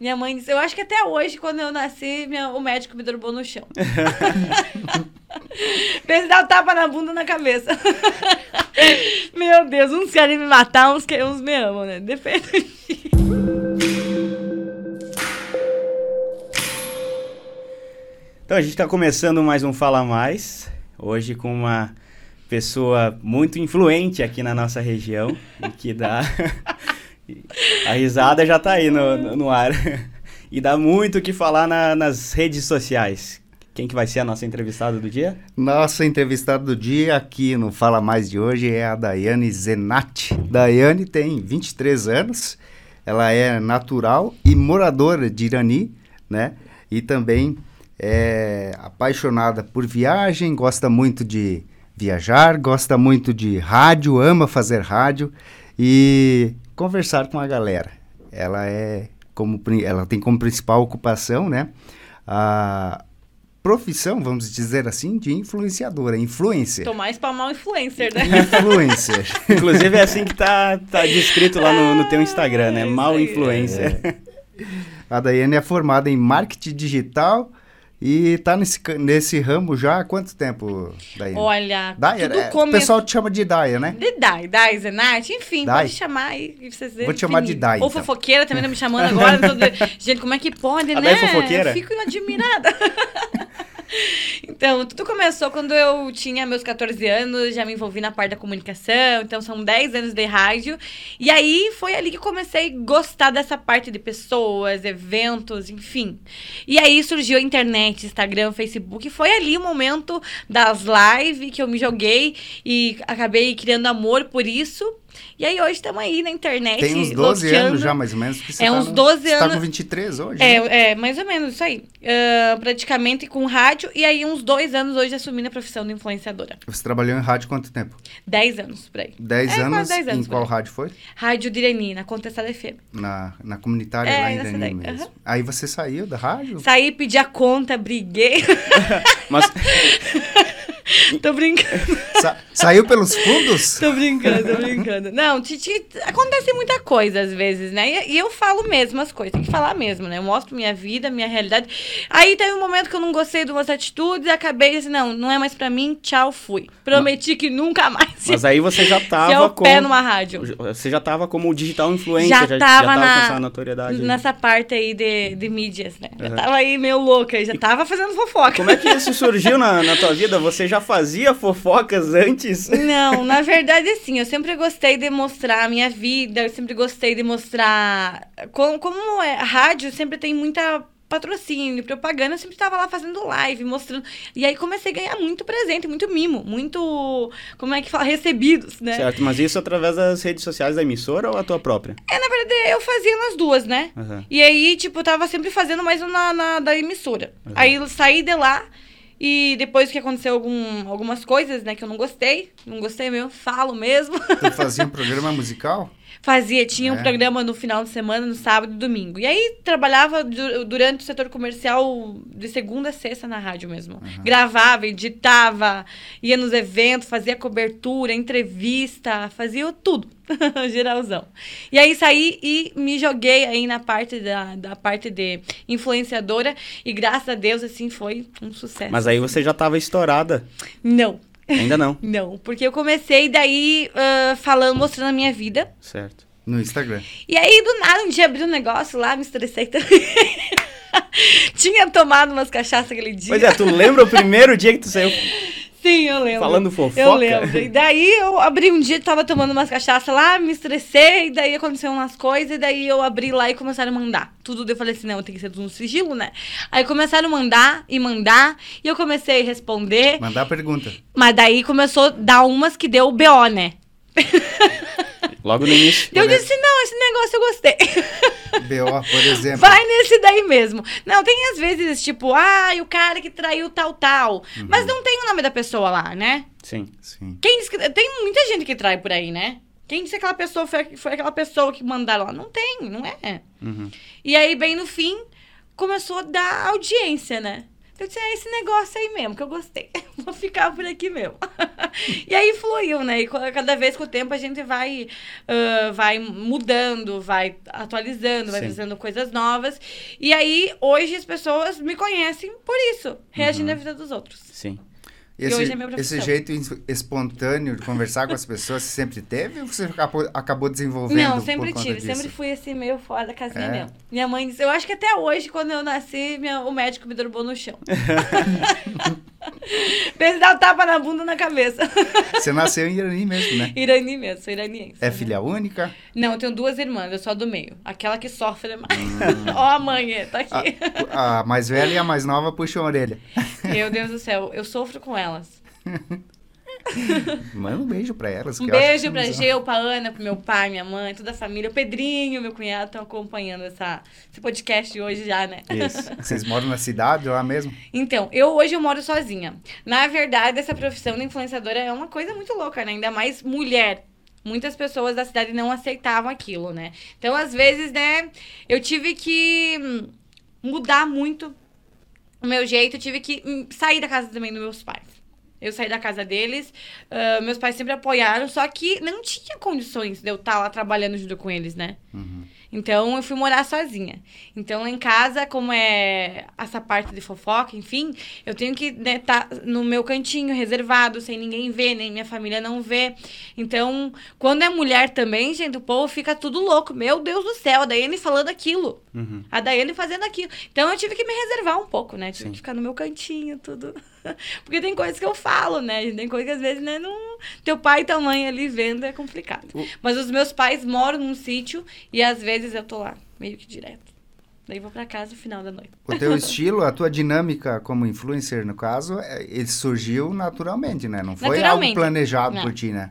Minha mãe disse, eu acho que até hoje, quando eu nasci, minha, o médico me derrubou no chão. Pensa dar um tapa na bunda na cabeça. Meu Deus, uns querem me matar, uns, querem, uns me amam, né? Depende. Então a gente está começando mais um Fala Mais, hoje com uma pessoa muito influente aqui na nossa região, e que dá... a risada já está aí no, no, no, ar. E dá muito o que falar na, nas redes sociais. Quem que vai ser a nossa entrevistada do dia? Nossa entrevistada do dia aqui no Fala Mais de hoje é a Daiane Zenatti. Daiane tem 23 anos, ela é natural e moradora de Irani, né? E também é apaixonada por viagem, gosta muito de viajar, gosta muito de rádio, ama fazer rádio e conversar com a galera. Ela é como ela tem como principal ocupação, né, a profissão, vamos dizer assim, de influenciadora, influencer. Tô mais pra mal influencer, né? Influencer. Inclusive é assim que tá, tá descrito lá no, no teu Instagram, né? Mal influencer. É. A Daiane é formada em marketing digital e tá nesse, nesse ramo já há quanto tempo, Daí? Olha, Daya, tudo é, come... O pessoal te chama de Daya, né? De Daya, Daya, Zenate, enfim, Dai. pode chamar aí. Vocês Vou te chamar de Daya. Ou então. fofoqueira também tá me chamando agora. Todo... Gente, como é que pode, a né? É fofoqueira? Eu fico admirada. Então, tudo começou quando eu tinha meus 14 anos, já me envolvi na parte da comunicação, então são 10 anos de rádio. E aí foi ali que comecei a gostar dessa parte de pessoas, eventos, enfim. E aí surgiu a internet, Instagram, Facebook, e foi ali o momento das lives que eu me joguei e acabei criando amor por isso. E aí hoje estamos aí na internet. Tem uns 12 loqueando. anos já, mais ou menos. Você é tá uns no, 12 anos. Você tá com 23 hoje? É, né? é mais ou menos isso aí. Uh, praticamente com rádio. E aí uns dois anos hoje assumindo a profissão de influenciadora. Você trabalhou em rádio quanto tempo? 10 anos, por aí. 10 é, anos? 10 anos. Em qual rádio foi? Rádio Direni, na Contestada FM. Na, na comunitária é, lá em Irani mesmo. Uhum. Aí você saiu da rádio? Saí, pedi a conta, briguei. Mas... tô brincando. Sa saiu pelos fundos? tô brincando, tô brincando. Não, Titi, acontece muita coisa às vezes, né? E, e, eu falo mesmo as coisas, tem que falar mesmo, né? Eu mostro minha vida, minha realidade. Aí teve um momento que eu não gostei de umas atitudes e acabei assim, não, não é mais pra mim, tchau, fui. Prometi que nunca mais. Mas aí você já tava com... pé numa rádio. Você já tava como digital influencer, já, já tava, já tava na, com essa notoriedade. Nessa aí. parte aí de, de mídias, né? Uhum. Já tava aí meio louca, já tava fazendo fofoca. Como é que isso surgiu na, na tua vida? Você já fazia fofocas antes? Não, na verdade, assim, eu sempre gostei de mostrar a minha vida, eu sempre gostei de mostrar. Como, como é, rádio sempre tem muita patrocínio, propaganda, eu sempre estava lá fazendo live, mostrando. E aí comecei a ganhar muito presente, muito mimo, muito, como é que fala, recebidos, né? Certo, mas isso através das redes sociais da emissora ou a tua própria? É, na verdade, eu fazia nas duas, né? Uhum. E aí, tipo, eu tava sempre fazendo mais na, na da emissora. Uhum. Aí eu saí de lá e depois que aconteceu algum, algumas coisas, né, que eu não gostei, não gostei mesmo, falo mesmo. Você fazia um programa musical? Fazia, tinha é. um programa no final de semana, no sábado e domingo. E aí trabalhava du durante o setor comercial de segunda a sexta na rádio mesmo. Uhum. Gravava, editava, ia nos eventos, fazia cobertura, entrevista, fazia tudo. Geralzão. E aí saí e me joguei aí na parte da, da parte de influenciadora. E graças a Deus, assim, foi um sucesso. Mas aí você já estava estourada. Não. Ainda não. não, porque eu comecei daí uh, falando, mostrando a minha vida. Certo. No Instagram. E aí, do nada, um dia abri um negócio lá, me estressei também. Tinha tomado umas cachaças aquele dia. Pois é, tu lembra o primeiro dia que tu saiu Sim, eu lembro. Falando fofoca? Eu lembro. E daí eu abri um dia, tava tomando umas cachaças lá, me estressei, e daí aconteceram umas coisas, e daí eu abri lá e começaram a mandar. Tudo, eu falei assim, não, tem que ser tudo no sigilo, né? Aí começaram a mandar e mandar, e eu comecei a responder. Mandar pergunta. Mas daí começou a dar umas que deu o BO, né? Logo no início. Eu né? disse, não, esse negócio eu gostei. BO, por exemplo. Vai nesse daí mesmo. Não, tem às vezes, tipo, ah, o cara que traiu tal, tal. Uhum. Mas não tem o nome da pessoa lá, né? Sim, sim. Quem que... Tem muita gente que trai por aí, né? Quem disse que aquela pessoa foi, foi aquela pessoa que mandaram lá? Não tem, não é. Uhum. E aí, bem no fim, começou a dar audiência, né? Eu disse, é esse negócio aí mesmo, que eu gostei. Vou ficar por aqui mesmo. e aí fluiu, né? E cada vez com o tempo a gente vai, uh, vai mudando, vai atualizando, vai fazendo coisas novas. E aí, hoje, as pessoas me conhecem por isso, reagindo uhum. à vida dos outros. Sim. Esse, é Esse jeito espontâneo de conversar com as pessoas, você sempre teve ou você acabou, acabou desenvolvendo? Não, sempre tive. Disso? Sempre fui assim, meio fora da casinha é. mesmo. Minha mãe disse, eu acho que até hoje, quando eu nasci, minha, o médico me derrubou no chão. Pensa dar um tapa na bunda na cabeça. Você nasceu em Irani mesmo, né? Irani mesmo, sou iraniense. É filha única? Não, eu tenho duas irmãs, eu sou a do meio. Aquela que sofre mais. Hum. Ó, a mãe, tá aqui. A, a mais velha e a mais nova puxam a orelha. Meu Deus do céu, eu sofro com elas. Manda um beijo pra elas. Um beijo pra Geu, pra Ana, pro meu pai, minha mãe, toda a família. O Pedrinho, meu cunhado, estão acompanhando essa, esse podcast hoje já, né? Isso. Vocês moram na cidade lá mesmo? Então, eu hoje eu moro sozinha. Na verdade, essa profissão de influenciadora é uma coisa muito louca, né? Ainda mais mulher. Muitas pessoas da cidade não aceitavam aquilo, né? Então, às vezes, né, eu tive que mudar muito o meu jeito, tive que hum, sair da casa também dos meus pais. Eu saí da casa deles, uh, meus pais sempre apoiaram, só que não tinha condições de eu estar lá trabalhando junto com eles, né? Uhum. Então eu fui morar sozinha. Então lá em casa, como é essa parte de fofoca, enfim, eu tenho que estar né, tá no meu cantinho reservado, sem ninguém ver, nem minha família não ver. Então, quando é mulher também, gente, o povo fica tudo louco. Meu Deus do céu, a Daiane falando aquilo. Uhum. A Daiane fazendo aquilo. Então eu tive que me reservar um pouco, né? Tive Sim. que ficar no meu cantinho, tudo. Porque tem coisas que eu falo, né? Tem coisas que às vezes, né, não... teu pai e tua mãe ali vendo é complicado. Uh. Mas os meus pais moram num sítio e às vezes eu tô lá, meio que direto. Daí vou para casa no final da noite. O teu estilo, a tua dinâmica como influencer, no caso, é, ele surgiu naturalmente, né? Não foi algo planejado não. por ti, né?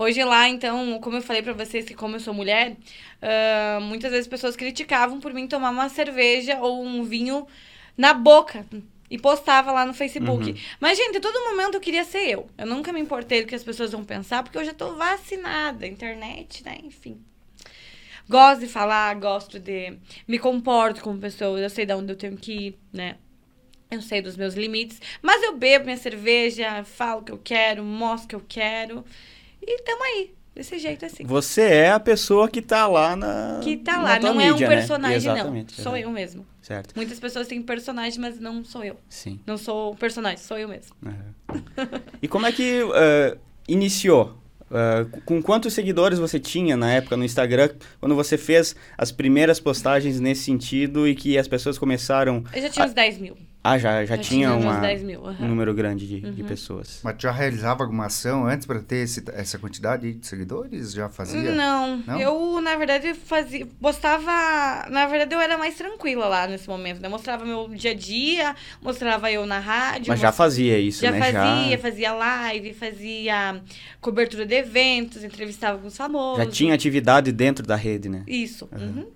Hoje lá, então, como eu falei para vocês que como eu sou mulher, uh, muitas vezes pessoas criticavam por mim tomar uma cerveja ou um vinho na boca e postava lá no Facebook. Uhum. Mas, gente, a todo momento eu queria ser eu. Eu nunca me importei do que as pessoas vão pensar, porque eu já tô vacinada. Internet, né? Enfim. Gosto de falar, gosto de. Me comporto como pessoa, eu sei de onde eu tenho que ir, né? Eu sei dos meus limites. Mas eu bebo minha cerveja, falo o que eu quero, mostro o que eu quero. E tamo aí. Desse jeito assim. Você é a pessoa que tá lá na. Que tá lá, não mídia, é um né? personagem, né? não. Sou eu mesmo. Certo. Muitas pessoas têm personagem, mas não sou eu. Sim. Não sou o personagem, sou eu mesmo. Uhum. e como é que uh, iniciou? Uh, com quantos seguidores você tinha na época no Instagram, quando você fez as primeiras postagens nesse sentido e que as pessoas começaram. Eu já tinha a... uns 10 mil. Ah, já, já, tinha uma, mil, uhum. um número grande de, uhum. de, pessoas. Mas já realizava alguma ação antes para ter esse, essa quantidade de seguidores? Já fazia? Não, Não, eu, na verdade, fazia, postava... Na verdade, eu era mais tranquila lá nesse momento, né? Mostrava meu dia a dia, mostrava eu na rádio. Mas já fazia isso, já né? Fazia, já fazia live, fazia cobertura de eventos, entrevistava alguns famosos. Já tinha atividade dentro da rede, né? Isso. Uhum.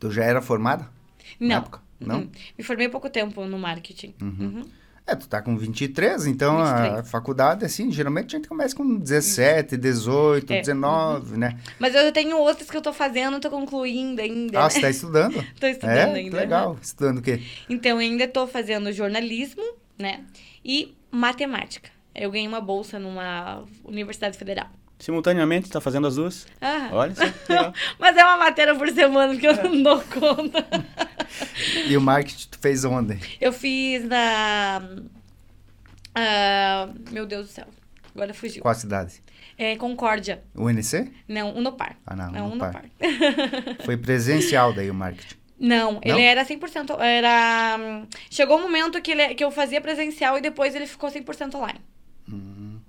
Tu já era formada? Não. Não? Uhum. Me formei há pouco tempo no marketing. Uhum. Uhum. É, tu tá com 23, então 23. a faculdade, assim, geralmente a gente começa com 17, 18, é. 19, né? Mas eu tenho outras que eu tô fazendo, tô concluindo ainda. Ah, né? você tá estudando? tô estudando é? ainda. legal. Estudando o quê? Então, eu ainda tô fazendo jornalismo, né? E matemática. Eu ganhei uma bolsa numa universidade federal. Simultaneamente, tá fazendo as duas? Ah. Olha só. Mas é uma matéria por semana que eu não dou conta. e o marketing tu fez onde? Eu fiz na... Uh, meu Deus do céu. Agora fugiu. Qual cidade? É Concórdia. UNC? Não, Unopar. Ah, não, não Unopar. Unopar. Foi presencial daí o marketing? Não, não, ele era 100%. Era... Chegou um momento que, ele, que eu fazia presencial e depois ele ficou 100% online. Hum.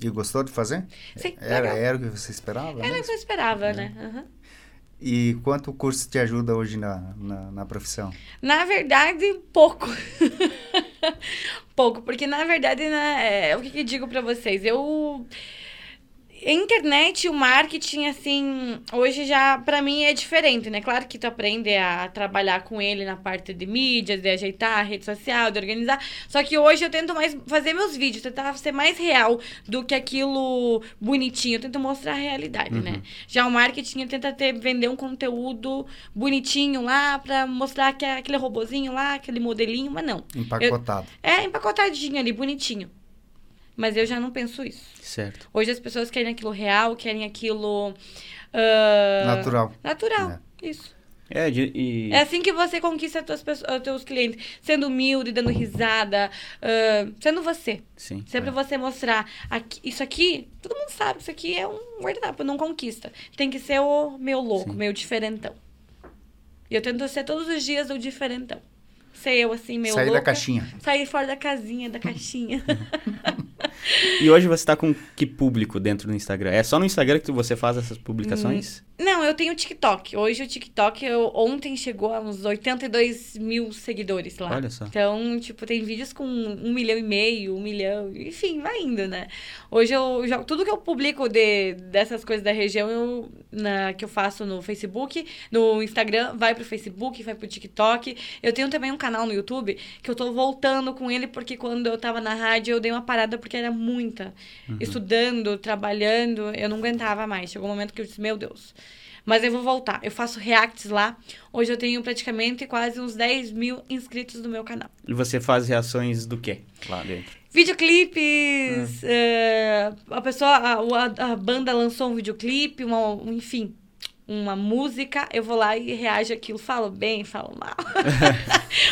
E gostou de fazer? Sim, era, era o que você esperava? Era o que eu esperava, é. né? Uhum. E quanto o curso te ajuda hoje na, na, na profissão? Na verdade, pouco. pouco, porque na verdade, né, é, o que, que digo para vocês? Eu internet, o marketing, assim, hoje já, pra mim, é diferente, né? Claro que tu aprende a trabalhar com ele na parte de mídias, de ajeitar a rede social, de organizar. Só que hoje eu tento mais fazer meus vídeos, tentar ser mais real do que aquilo bonitinho. Eu tento mostrar a realidade, né? Uhum. Já o marketing tenta ter, vender um conteúdo bonitinho lá pra mostrar que é aquele robozinho lá, aquele modelinho, mas não. Empacotado. É empacotadinho ali, bonitinho. Mas eu já não penso isso. Certo. Hoje as pessoas querem aquilo real, querem aquilo. ah, Natural. Natural. Isso. É, de- e... É assim que você conquista os teus clientes. Sendo humilde, dando risada, ah, sendo você. Sim. Sempre você mostrar. aqui- isso aqui, todo mundo sabe, isso aqui é um guardanapo, não conquista. Tem que ser o meu louco, Sim. meu diferentão. E eu tento ser todos os dias o diferentão. Ser eu assim, meu Sair da louca, caixinha. Sair fora da casinha, da caixinha. E hoje você tá com que público dentro do Instagram? É só no Instagram que você faz essas publicações? Não, eu tenho TikTok. Hoje o TikTok, eu, ontem chegou a uns 82 mil seguidores lá. Olha só. Então, tipo, tem vídeos com um milhão e meio, um milhão, enfim, vai indo, né? Hoje eu jogo. Tudo que eu publico de, dessas coisas da região, eu, na, que eu faço no Facebook, no Instagram, vai pro Facebook, vai pro TikTok. Eu tenho também um canal no YouTube que eu tô voltando com ele, porque quando eu tava na rádio, eu dei uma parada porque era muita. Estudando, trabalhando, eu não aguentava mais. Chegou um momento que eu disse, meu Deus. Mas eu vou voltar. Eu faço reacts lá. Hoje eu tenho praticamente quase uns 10 mil inscritos no meu canal. E você faz reações do quê lá dentro? Videoclipes, é, a pessoa, a, a, a banda lançou um videoclipe, uma, um- enfim, uma música, eu vou lá e reajo aquilo, falo bem, falo mal.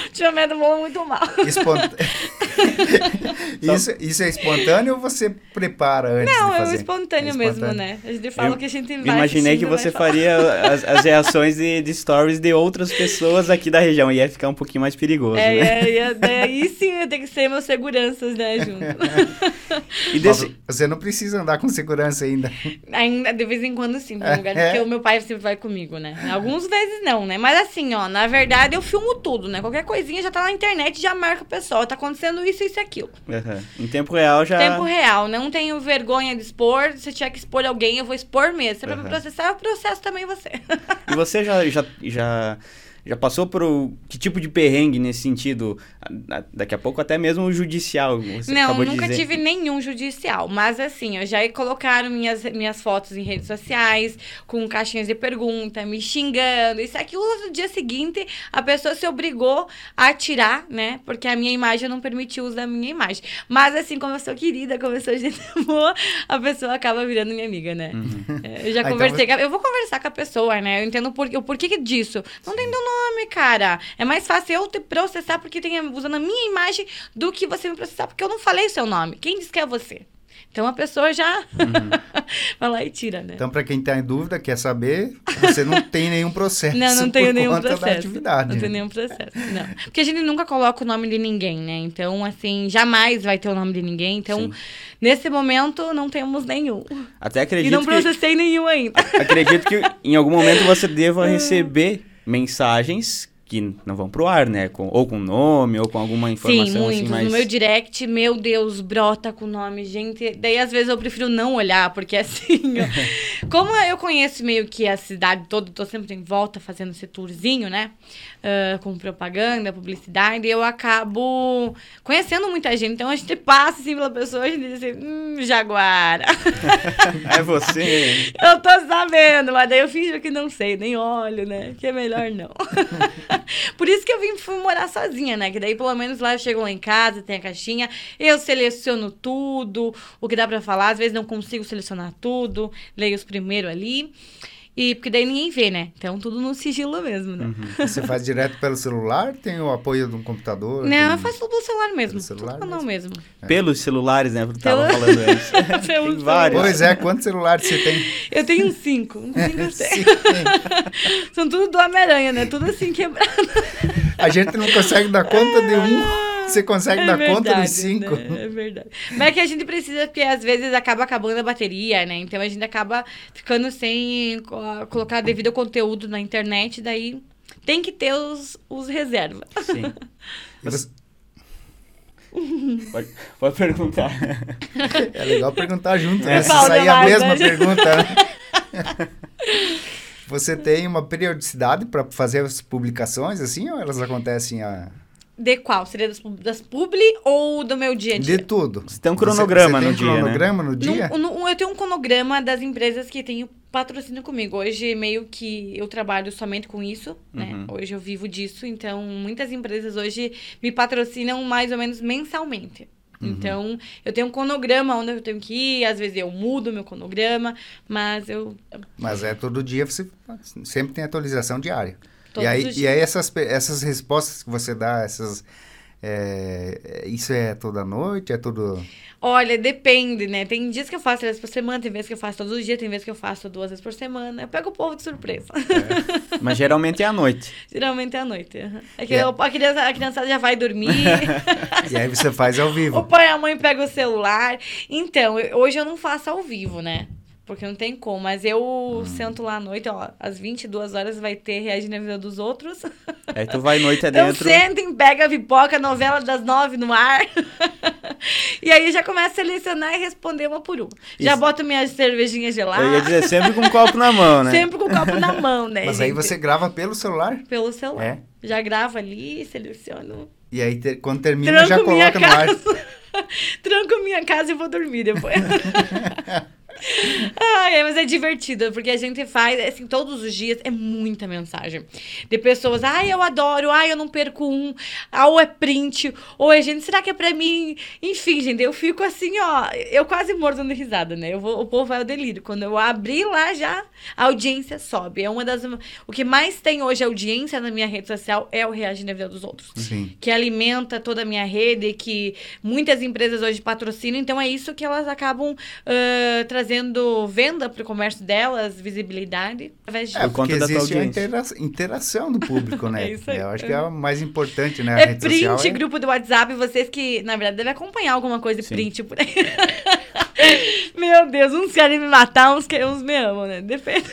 Ultimamente eu falo muito mal. Espont... isso, isso é espontâneo ou você prepara antes Não, de é o fazer? espontâneo, É mesmo, espontâneo. né? A gente fala Eu que a gente vai Imaginei que assistindo, você faria as, as reações de, de stories de outras pessoas aqui da região. Ia ficar um pouquinho mais perigoso, É, né? é, é, daí sim tem que ser meus seguranças, né, junto. E desse... Você não precisa andar com segurança ainda. Ainda, de vez em quando, sim, um lugar, É. porque o meu pai sempre vai comigo, né? Algumas vezes não, né? Mas assim, ó, na verdade eu filmo tudo, né? Qualquer coisinha já tá na internet, já marca o pessoal. Tá acontecendo isso, isso e aquilo. Aham. Em tempo real já... Tempo real, não tenho vergonha de expor. Se tiver que expor alguém, eu vou expor mesmo. Se é pra me processar, eu processo também você. E você já, já, já, já passou por o- que tipo de perrengue nesse sentido? Daqui a pouco até mesmo o judicial, você Não, acabou nunca de dizer. tive nenhum judicial. Mas assim, eu já colocaram minhas, minhas fotos em redes sociais, com caixinhas de pergunta, me xingando. Isso aquilo no dia seguinte, a pessoa se obrigou a tirar, né? Porque a minha imagem não permitiu o uso da minha imagem. Mas assim, como eu sou querida, como eu sou gente boa, a pessoa acaba virando minha amiga, né? Uhum. É, Eu já Ah, então conversei. a- Eu vou conversar com a pessoa, né? Eu entendo por, o porquê disso. Não tem teu nome, cara. É mais fácil eu te processar porque tem usando a minha imagem do que você me processar porque eu não falei seu nome. Quem disse que é você? Então a pessoa já vai lá e tira, né? Então, para quem está em dúvida, quer saber, você não tem nenhum processo não, não tenho por nenhum processo. da atividade. Não tenho nenhum processo. Não. Porque a gente nunca coloca o nome de ninguém, né? Então, assim, jamais vai ter o nome de ninguém. Então, Sim. nesse momento, não temos nenhum. Até E acredito não que, processei nenhum ainda. acredito que em algum momento você deva receber mensagens que não vão pro ar, né? Com, ou com nome, ou com alguma informação Sim, muitos. assim mais... No meu direct, meu Deus, brota com nome, gente. Daí, às vezes, eu prefiro não olhar, porque assim, ó, como eu conheço meio que a cidade toda, tô sempre em volta fazendo esse tourzinho, né? ah, com propaganda, publicidade, eu acabo conhecendo muita gente. Então, a gente passa assim pela pessoa, a gente diz assim, hum, Jaguara. É você. Eu tô sabendo, mas daí eu finjo que não sei, nem olho, né? Que é melhor não. Por isso que eu vim fui morar sozinha, né? Que daí pelo menos lá eu chego lá em casa, tem a caixinha, eu seleciono tudo, o que dá pra falar, às vezes não consigo selecionar tudo, leio os primeiros ali. E porque daí ninguém vê, né? Então tudo no sigilo mesmo, né? Você faz direto pelo celular? Tem o apoio de um computador? Não, tem- eu faço tudo pelo celular mesmo. Pelo celular tudo pelo mesmo. Pelos celulares, né? Porque tava Pelo- falando antes. Pelo Tem vários. Pois é, quantos celulares você tem? Eu tenho cinco. Uns cinco. Sim. São tudo do Homem-Aranha, né? Tudo assim quebrado. A gente não consegue dar conta de um, você consegue dar conta dos verdade, cinco. né? É verdade. Mas é que a gente precisa, porque às vezes acaba acabando a bateria, né? Então a gente acaba ficando sem co- colocar devido conteúdo na internet, daí tem que ter os, os reservas. Sim. Você- Pode, pode perguntar. É legal perguntar junto, É. né? Se Fala sair a mesma né? pergunta. né? Você tem uma periodicidade para fazer as publicações assim ou elas acontecem a... De qual? Seria das, das publi ou do meu dia a dia? de tudo? Você tem um cronograma você, você no tem dia, um né? cronograma no dia? Num- num- eu tenho um cronograma das empresas que têm patrocínio comigo. Hoje, meio que eu trabalho somente com isso, né? Uhum. Hoje eu vivo disso. Então, muitas empresas hoje me patrocinam mais ou menos mensalmente. Uhum. Então, eu tenho um cronograma onde eu tenho que ir. Às vezes eu mudo meu cronograma, mas eu... Mas é todo dia, você sempre tem atualização diária. Todos e aí, os e aí essas, essas respostas que você dá, essas... é, é, isso é toda noite? É todo... Olha, depende, né? Tem dias que eu faço três vezes por semana, tem vezes que eu faço todos os dias, tem vezes que eu faço duas vezes por semana. Eu pego o povo de surpresa. Mas geralmente é à noite. Geralmente é à noite. É que É. eu- a, criança, a criançada já vai dormir. E aí você faz ao o vivo. pai e a mãe pegam o celular. Então, eu- hoje eu não faço ao vivo, né? Porque não tem como. Mas eu Hum. sento lá à noite, ó. Às 22 horas vai ter Reagir na Vida dos Outros. Aí tu vai noite adentro. sentem, pega a pipoca, novela das nove no ar. e aí já começa a selecionar e responder uma por uma. Já Isso. boto minhas cervejinhas geladas. Eu ia dizer sempre com um copo na mão, né? Sempre com o copo na mão, né? Mas aí gente? você grava pelo celular? Pelo celular. É. Já gravo ali, seleciono. E aí, te- quando termina, já Tranco minha coloca no ar. casa. Tranco minha casa e vou dormir depois. Ai, mas é divertido, porque a gente faz, assim, todos os dias é muita mensagem. De pessoas, ai, eu adoro, ai, eu não perco um, ah, ou é print, ou é gente, será que é pra mim? Enfim, gente, eu fico assim, ó, eu quase mordo de risada, né? Eu vou, o povo vai ao delírio. Quando eu abrir lá já, a audiência sobe. É uma das. O que mais tem hoje audiência na minha rede social é o Reagir na Vida dos Outros Sim. que alimenta toda a minha rede, que muitas empresas hoje patrocinam, então é isso que elas acabam ah, trazendo venda para o comércio delas, visibilidade, através disso. É, porque existe a intera- interação do público, né? É isso aí. Eu acho que é o mais importante, né? A É rede print, social é- grupo do WhatsApp, vocês que, na verdade, devem acompanhar alguma coisa de Sim. print por aí. Meu Deus, uns querem me matar, uns, que, uns me amam, né? Depende.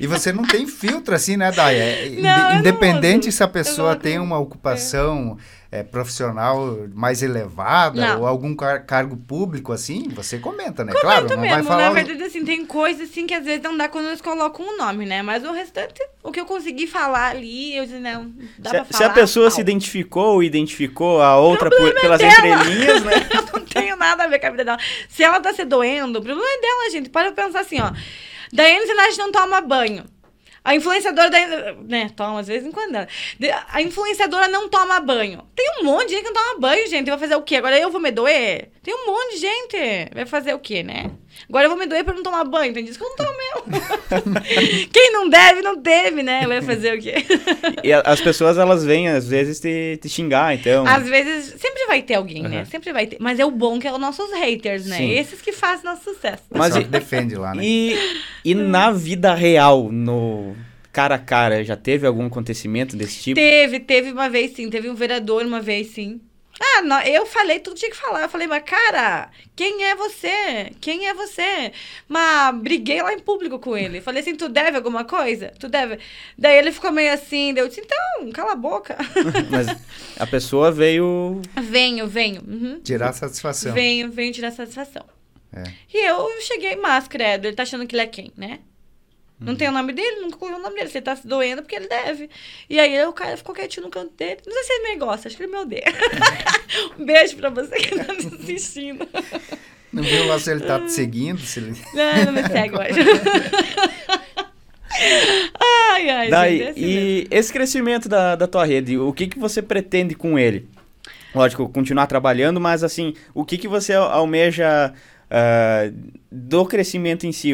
E você não tem filtro assim, né? É, inde- Não, independente se a pessoa tem uma ocupação é, profissional mais elevada Não. ou algum car- cargo público assim, você comenta, né? Comento claro, não mesmo, vai falar. na verdade, assim, tem coisas assim que às vezes não dá quando eles colocam o nome, né? Mas o restante, o que eu consegui falar ali, eu disse, não, dá Se, pra a- falar. se a pessoa se tal. identificou ou identificou a outra por- é pelas dela. entrelinhas, né? Eu não tenho nada a ver com a vida dela. Se ela tá se doendo, o problema é dela, gente. Pode pensar assim, ó. Daiane Zenati não toma banho. A influenciadora da. Né, toma, às vezes em quando. A influenciadora não toma banho. Tem um monte de gente que não toma banho, gente. Vai fazer o quê? Agora eu vou me doer? Tem um monte de gente. Vai fazer o quê, né? Agora eu vou me doer pra não tomar banho. Tem dias que eu não tomo mesmo. Quem não deve, não teve, né? Vai fazer o quê? E a- as pessoas, elas vêm, às vezes, te, te xingar, então... Às vezes, sempre vai ter alguém, né? Aham. Sempre vai ter. Mas é o bom que é os nossos haters, né? Sim. Esses que fazem nosso sucesso. Mas e- defende lá, né? E, e na vida real, no cara a cara, já teve algum acontecimento desse tipo? Teve, teve uma vez sim. Teve um vereador uma vez sim. Ah, nó- eu falei tudo que tinha que falar. Eu falei, mas cara, quem é você? Quem é você? Mas briguei lá em público com ele. Falei assim, tu deve alguma coisa? Tu deve? Daí ele ficou meio assim, daí eu disse, então, cala a boca. Mas a pessoa veio... venho, venho. Uhum. Tirar satisfação. Venho, venho tirar satisfação. É. E eu cheguei, mas, credo, ele tá achando que ele é quem, né? Não tem o nome dele, nunca colocou o nome dele. Você tá se doendo porque ele deve. E aí o cara ficou quietinho no canto dele. Não sei se ele me gosta, acho que ele me odeia. um beijo pra você que tá me assistindo. Não viu lá se ele tá te seguindo, se ele... Não, não me segue hoje. ai, ai, Daí, gente, é assim e mesmo. esse crescimento da, da tua rede, o que, que você pretende com ele? Lógico, continuar trabalhando, mas assim, o que, que você al- almeja ah, do crescimento em si?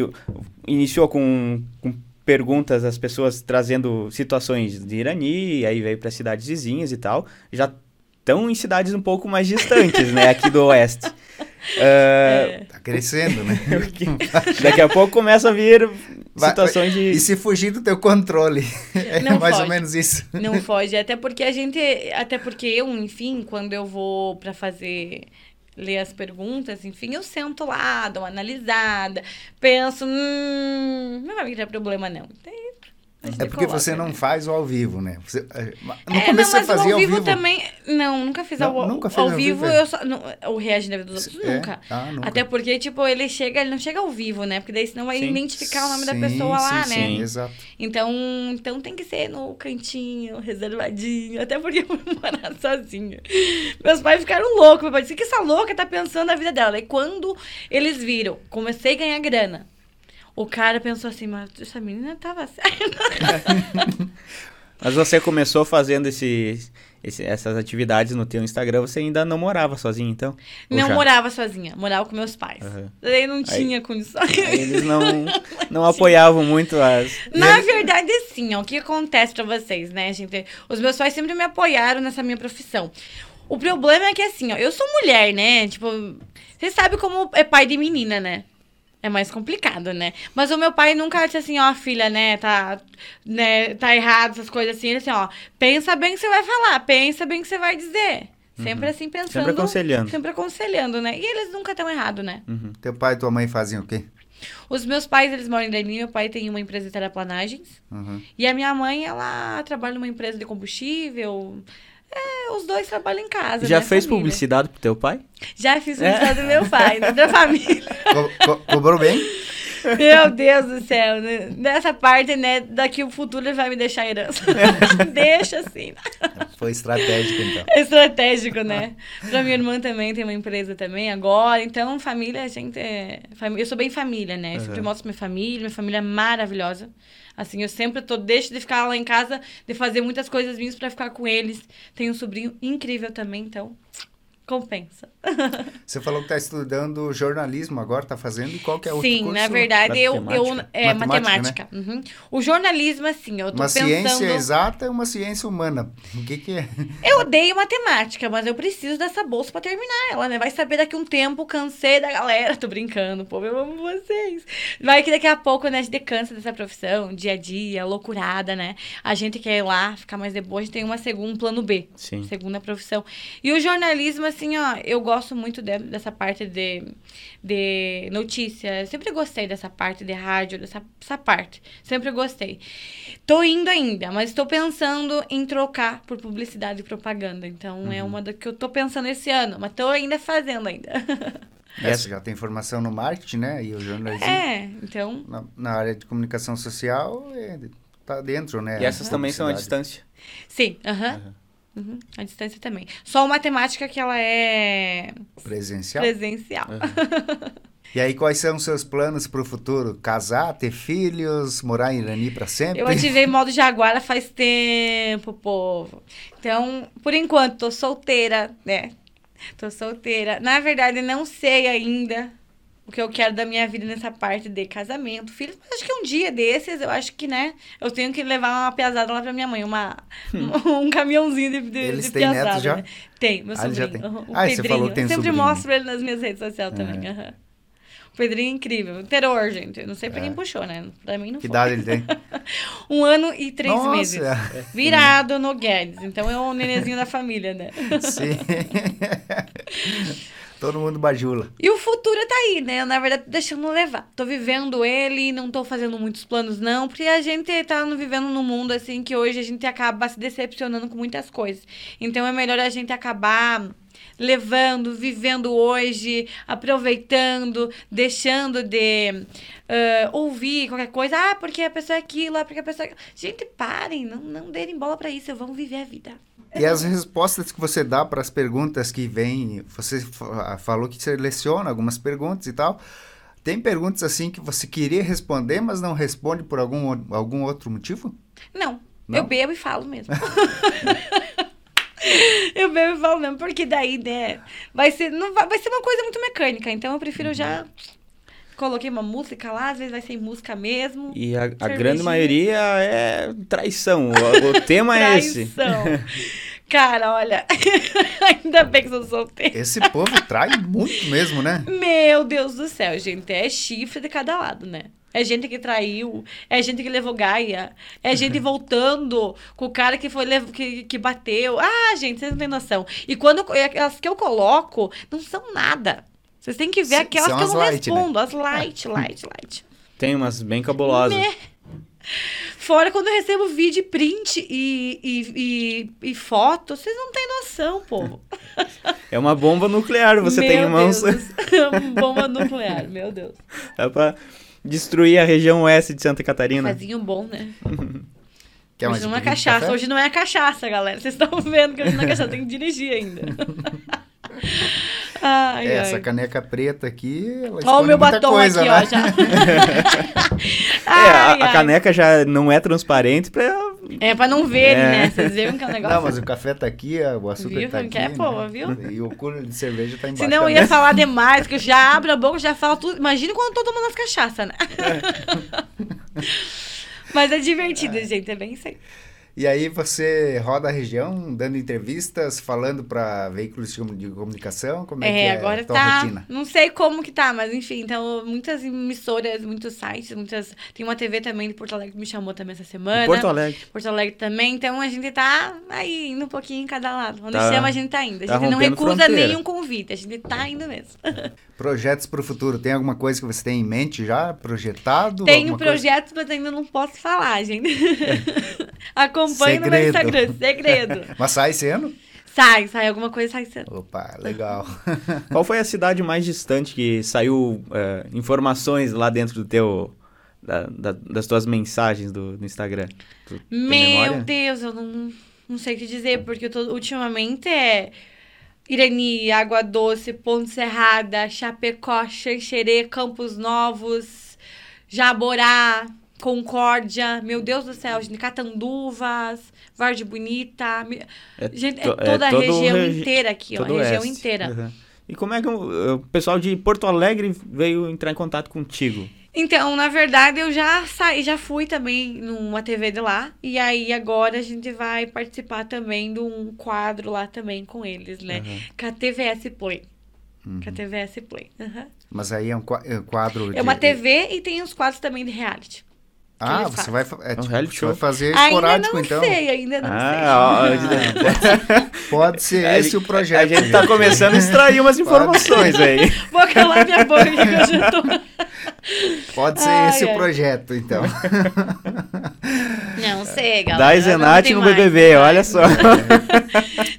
Iniciou com, com perguntas das pessoas trazendo situações de Irani, aí veio para cidades vizinhas e tal. Já estão em cidades um pouco mais distantes, né, aqui do oeste. Ah, É. Tá crescendo, né? Daqui a pouco começa a vir situações de... E se fugir do teu controle? É Não mais ou pode. menos isso. Não foge, até porque a gente, até porque eu, enfim, quando eu vou pra fazer ler as perguntas, enfim, eu sento lá, dou uma analisada, penso, hum, não vai criar problema não. Gente É porque coloca, você não né? faz o ao vivo, né? Você, é, no É, começo não, você mas fazia o ao vivo, vivo. também. Não, nunca fiz Não, ao, nunca fez ao ao vivo. é? eu só, não, o reagir na vida dos outros, É? nunca. Ah, nunca. Até porque, tipo, ele chega, ele não chega ao vivo, né? Porque daí senão vai Sim. identificar o nome da Sim, pessoa lá, sim, né? Sim, exato. Então, então tem que ser no cantinho, reservadinho. Até porque eu fui morar sozinha. Meus pais ficaram loucos. Meu pai disse, o que essa louca tá pensando na vida dela? E quando eles viram, comecei a ganhar grana. O cara pensou assim, mas essa menina tava certa. Mas você começou fazendo esse, esse- essas atividades no teu Instagram, você ainda não morava sozinho, então? Não morava sozinha, morava com meus pais. Aham. Daí não tinha condições. Aí Eles não, não apoiavam muito as... Na verdade, sim, ó, o que acontece pra vocês, né, gente? Os meus pais sempre me apoiaram nessa minha profissão. O problema é que, assim, ó, eu sou mulher, né? Tipo, vocês sabem como é pai de menina, né? É mais complicado, né? Mas o meu pai nunca disse assim, ó, filha, né, tá, né, tá errado, essas coisas assim. Ele assim, ó, pensa bem o que você vai falar, pensa bem o que você vai dizer. Sempre assim, pensando. Sempre aconselhando. Sempre aconselhando, né? E eles nunca estão errados, né? Uhum. Teu pai e tua mãe faziam o quê? Os meus pais, eles moram em Lenin, meu pai tem uma empresa de terraplanagens. Uhum. E a minha mãe, ela trabalha numa empresa de combustível. É, os dois trabalham em casa. Já né, fez família? publicidade pro teu pai? Já fiz publicidade do meu pai, da minha família. Co- co- cobrou bem? Meu Deus do céu. né? Nessa parte, né, daqui o futuro ele vai me deixar herança. Deixa assim. Foi estratégico, então. É estratégico, né? Pra minha irmã também tem uma empresa também agora. Então, família, a gente é. Eu sou bem família, né? Eu sempre Aham. mostro minha família, minha família é maravilhosa. Assim, eu sempre tô, deixo de ficar lá em casa, de fazer muitas coisas minhas pra ficar com eles. Tenho um sobrinho incrível também, então compensa. Você falou que está estudando jornalismo agora, está fazendo, qual que é o outro Sim, curso? na verdade, eu, eu Matemática? é Matemática, matemática. Uhum. O jornalismo, assim, eu tô Uma pensando. ciência exata e uma ciência humana. O que que é? Eu odeio matemática, mas eu preciso dessa bolsa pra terminar ela, né? Vai saber daqui um tempo, cansei da galera. Tô brincando, pô, eu amo vocês. Vai que daqui a pouco, né, a gente cansa dessa profissão, dia a dia, loucurada, né? A gente quer ir lá, ficar mais de boa, a gente tem uma segunda, um plano B. Sim. Segunda profissão. E o jornalismo, assim, ó, eu gosto muito de- dessa parte de, de notícia. Eu sempre gostei dessa parte de rádio, dessa essa parte. Sempre gostei. Tô indo ainda, mas estou pensando em trocar por publicidade e propaganda. Então, é uma da que eu tô pensando esse ano, mas tô ainda fazendo ainda. É, Você já tem formação no marketing, né? E o jornalismo. é, então... Na, na área de comunicação social, é, tá dentro, né? E essas também são à distância. Sim, aham. Uhum, a distância também. Só matemática que ela é Presencial. presencial. E aí, quais são os seus planos para o futuro? Casar, ter filhos, morar em Irani para sempre? Eu ativei modo Jaguara faz tempo, povo. Então, por enquanto, tô solteira, né? Tô solteira. Na verdade, não sei ainda o que eu quero da minha vida nessa parte de casamento, filhos. Mas acho que um dia desses, eu acho que, né? Eu tenho que levar uma piazada lá pra minha mãe. Uma, um caminhãozinho de, de, Eles de têm piazada, já? né? Tem, meu Ah, já sobrinho. tem. uhum, o Ah, e você Pedrinho. falou que tem Eu sempre sobrinho. mostro ele nas minhas redes sociais também. aham. O Pedrinho é incrível. Terror, gente. Eu não sei pra quem puxou, né? Pra mim não É. Que foi. idade ele tem? Um ano e três Nossa! meses. Virado no Guedes. Então é o nenenzinho da família, né? Sim. Todo mundo bajula. E o futuro tá aí, né? Na verdade, tô deixando levar. Tô vivendo ele, não tô fazendo muitos planos, não, porque a gente tá vivendo num mundo assim que hoje a gente acaba se decepcionando com muitas coisas. Então é melhor a gente acabar levando, vivendo hoje, aproveitando, deixando de ah, ouvir qualquer coisa. Ah, porque a pessoa é aquilo, ah, porque a pessoa. é aquilo. Gente, parem, não, não derem bola pra isso, vamos viver a vida. E as respostas que você dá para as perguntas que vêm, você fa- falou que seleciona algumas perguntas e tal. Tem perguntas assim que você queria responder, mas não responde por algum, algum outro motivo? Não, Não? eu bebo e falo mesmo. eu bebo e falo mesmo, porque daí, né, vai ser, não vai, vai ser uma coisa muito mecânica, então eu prefiro já coloquei uma música lá, às vezes vai ser música mesmo. E a, a grande maioria é traição. O, o tema é esse. Traição. Cara, olha, ainda bem que sou solteira. Esse povo trai muito mesmo, né? Meu Deus do céu, gente, é chifre de cada lado, né? É gente que traiu, é gente que levou gaia, é gente voltando com o cara que foi que, que bateu. Ah, gente, vocês não têm noção. E quando eu- aquelas que eu coloco, não são nada. Vocês têm que ver aquelas que eu não light, né? respondo, as light, light, light. Tem umas bem cabulosas. Né? Fora quando eu recebo vídeo, print e, e, e, e foto, vocês não têm noção, povo. É uma bomba nuclear, você meu tem em mãos. É bomba nuclear, meu Deus. É pra destruir a região oeste de Santa Catarina. Fazinho bom, né? Quer mais hoje não é cachaça, café? hoje não é cachaça, galera. Vocês estão vendo que hoje não é cachaça, tem que dirigir ainda. Ai, É, ai. essa caneca preta aqui, ela Ó o meu muita batom coisa, aqui, né? ó, já. É, a, Ai, a ai. caneca já não é transparente pra. É pra não verem, É. né? Vocês viram que é um negócio... Não, mas o café tá aqui, o açúcar Viu? tá aqui. Que é né? boa, viu? E o cooler de cerveja tá embaixo. Senão eu da ia falar demais, que eu já abro a boca, já falo tudo. Imagina quando eu tô tomando as cachaças, né? Mas é divertido, gente, é bem isso aí. E aí você roda a região, dando entrevistas, falando para veículos de comu- de comunicação, como é, que É, é agora a tua tá. rotina? Não sei como que tá, mas enfim, então muitas emissoras, muitos sites, muitas. Tem uma TV também de Porto Alegre que me chamou também essa semana. Porto Alegre. Porto Alegre também, então a gente tá aí indo um pouquinho em cada lado. Onde Tá- chama, a gente tá indo. A tá gente não rompendo recusa fronteira. nenhum convite, a gente tá indo mesmo. Projetos para o futuro, tem alguma coisa que você tem em mente já, projetado? Tenho Alguma coisa? projetos, mas ainda não posso falar, gente. Acompanhe no meu Segredo. Instagram, segredo. Mas sai ano? Sai, sai alguma coisa, sai sendo. Opa, legal. Qual foi a cidade mais distante que saiu é, informações lá dentro do teu. da- da- das tuas mensagens do, do Instagram? Tu Meu? Deus, eu não, não sei o que dizer, porque eu tô, ultimamente é Irani, Água Doce, Ponte Serrada, Chapecó, Xanxerê, Campos Novos, Jaborá, Concórdia, meu Deus do céu, gente, Catanduvas, Varde Bonita, É gente, é to- é toda a todo região regi- inteira aqui, ó, a região oeste. inteira. Uhum. E como é que o, o pessoal de Porto Alegre veio entrar em contato contigo? Então, na verdade, eu já saí, já fui também numa TV de lá. E aí agora a gente vai participar também de um quadro lá também com eles, né? Uhum. Com a TVS Play. Uhum. Com a TVS Play. aham. Mas aí é um qua- é um quadro de... É uma TV e tem os quadros também de reality. Ah, você fazem. vai, é, um tipo, reality você show. vai fazer Ainda esporádico, não então. sei, ainda não Ah, ó, sei. Pode ser A esse gente- o projeto. A gente tá começando a extrair umas informações aí. Vou calar minha boca que eu já tô... Pode ser Ai, esse o projeto, então. Não sei, galera. Dá Zenate no BBB, olha só.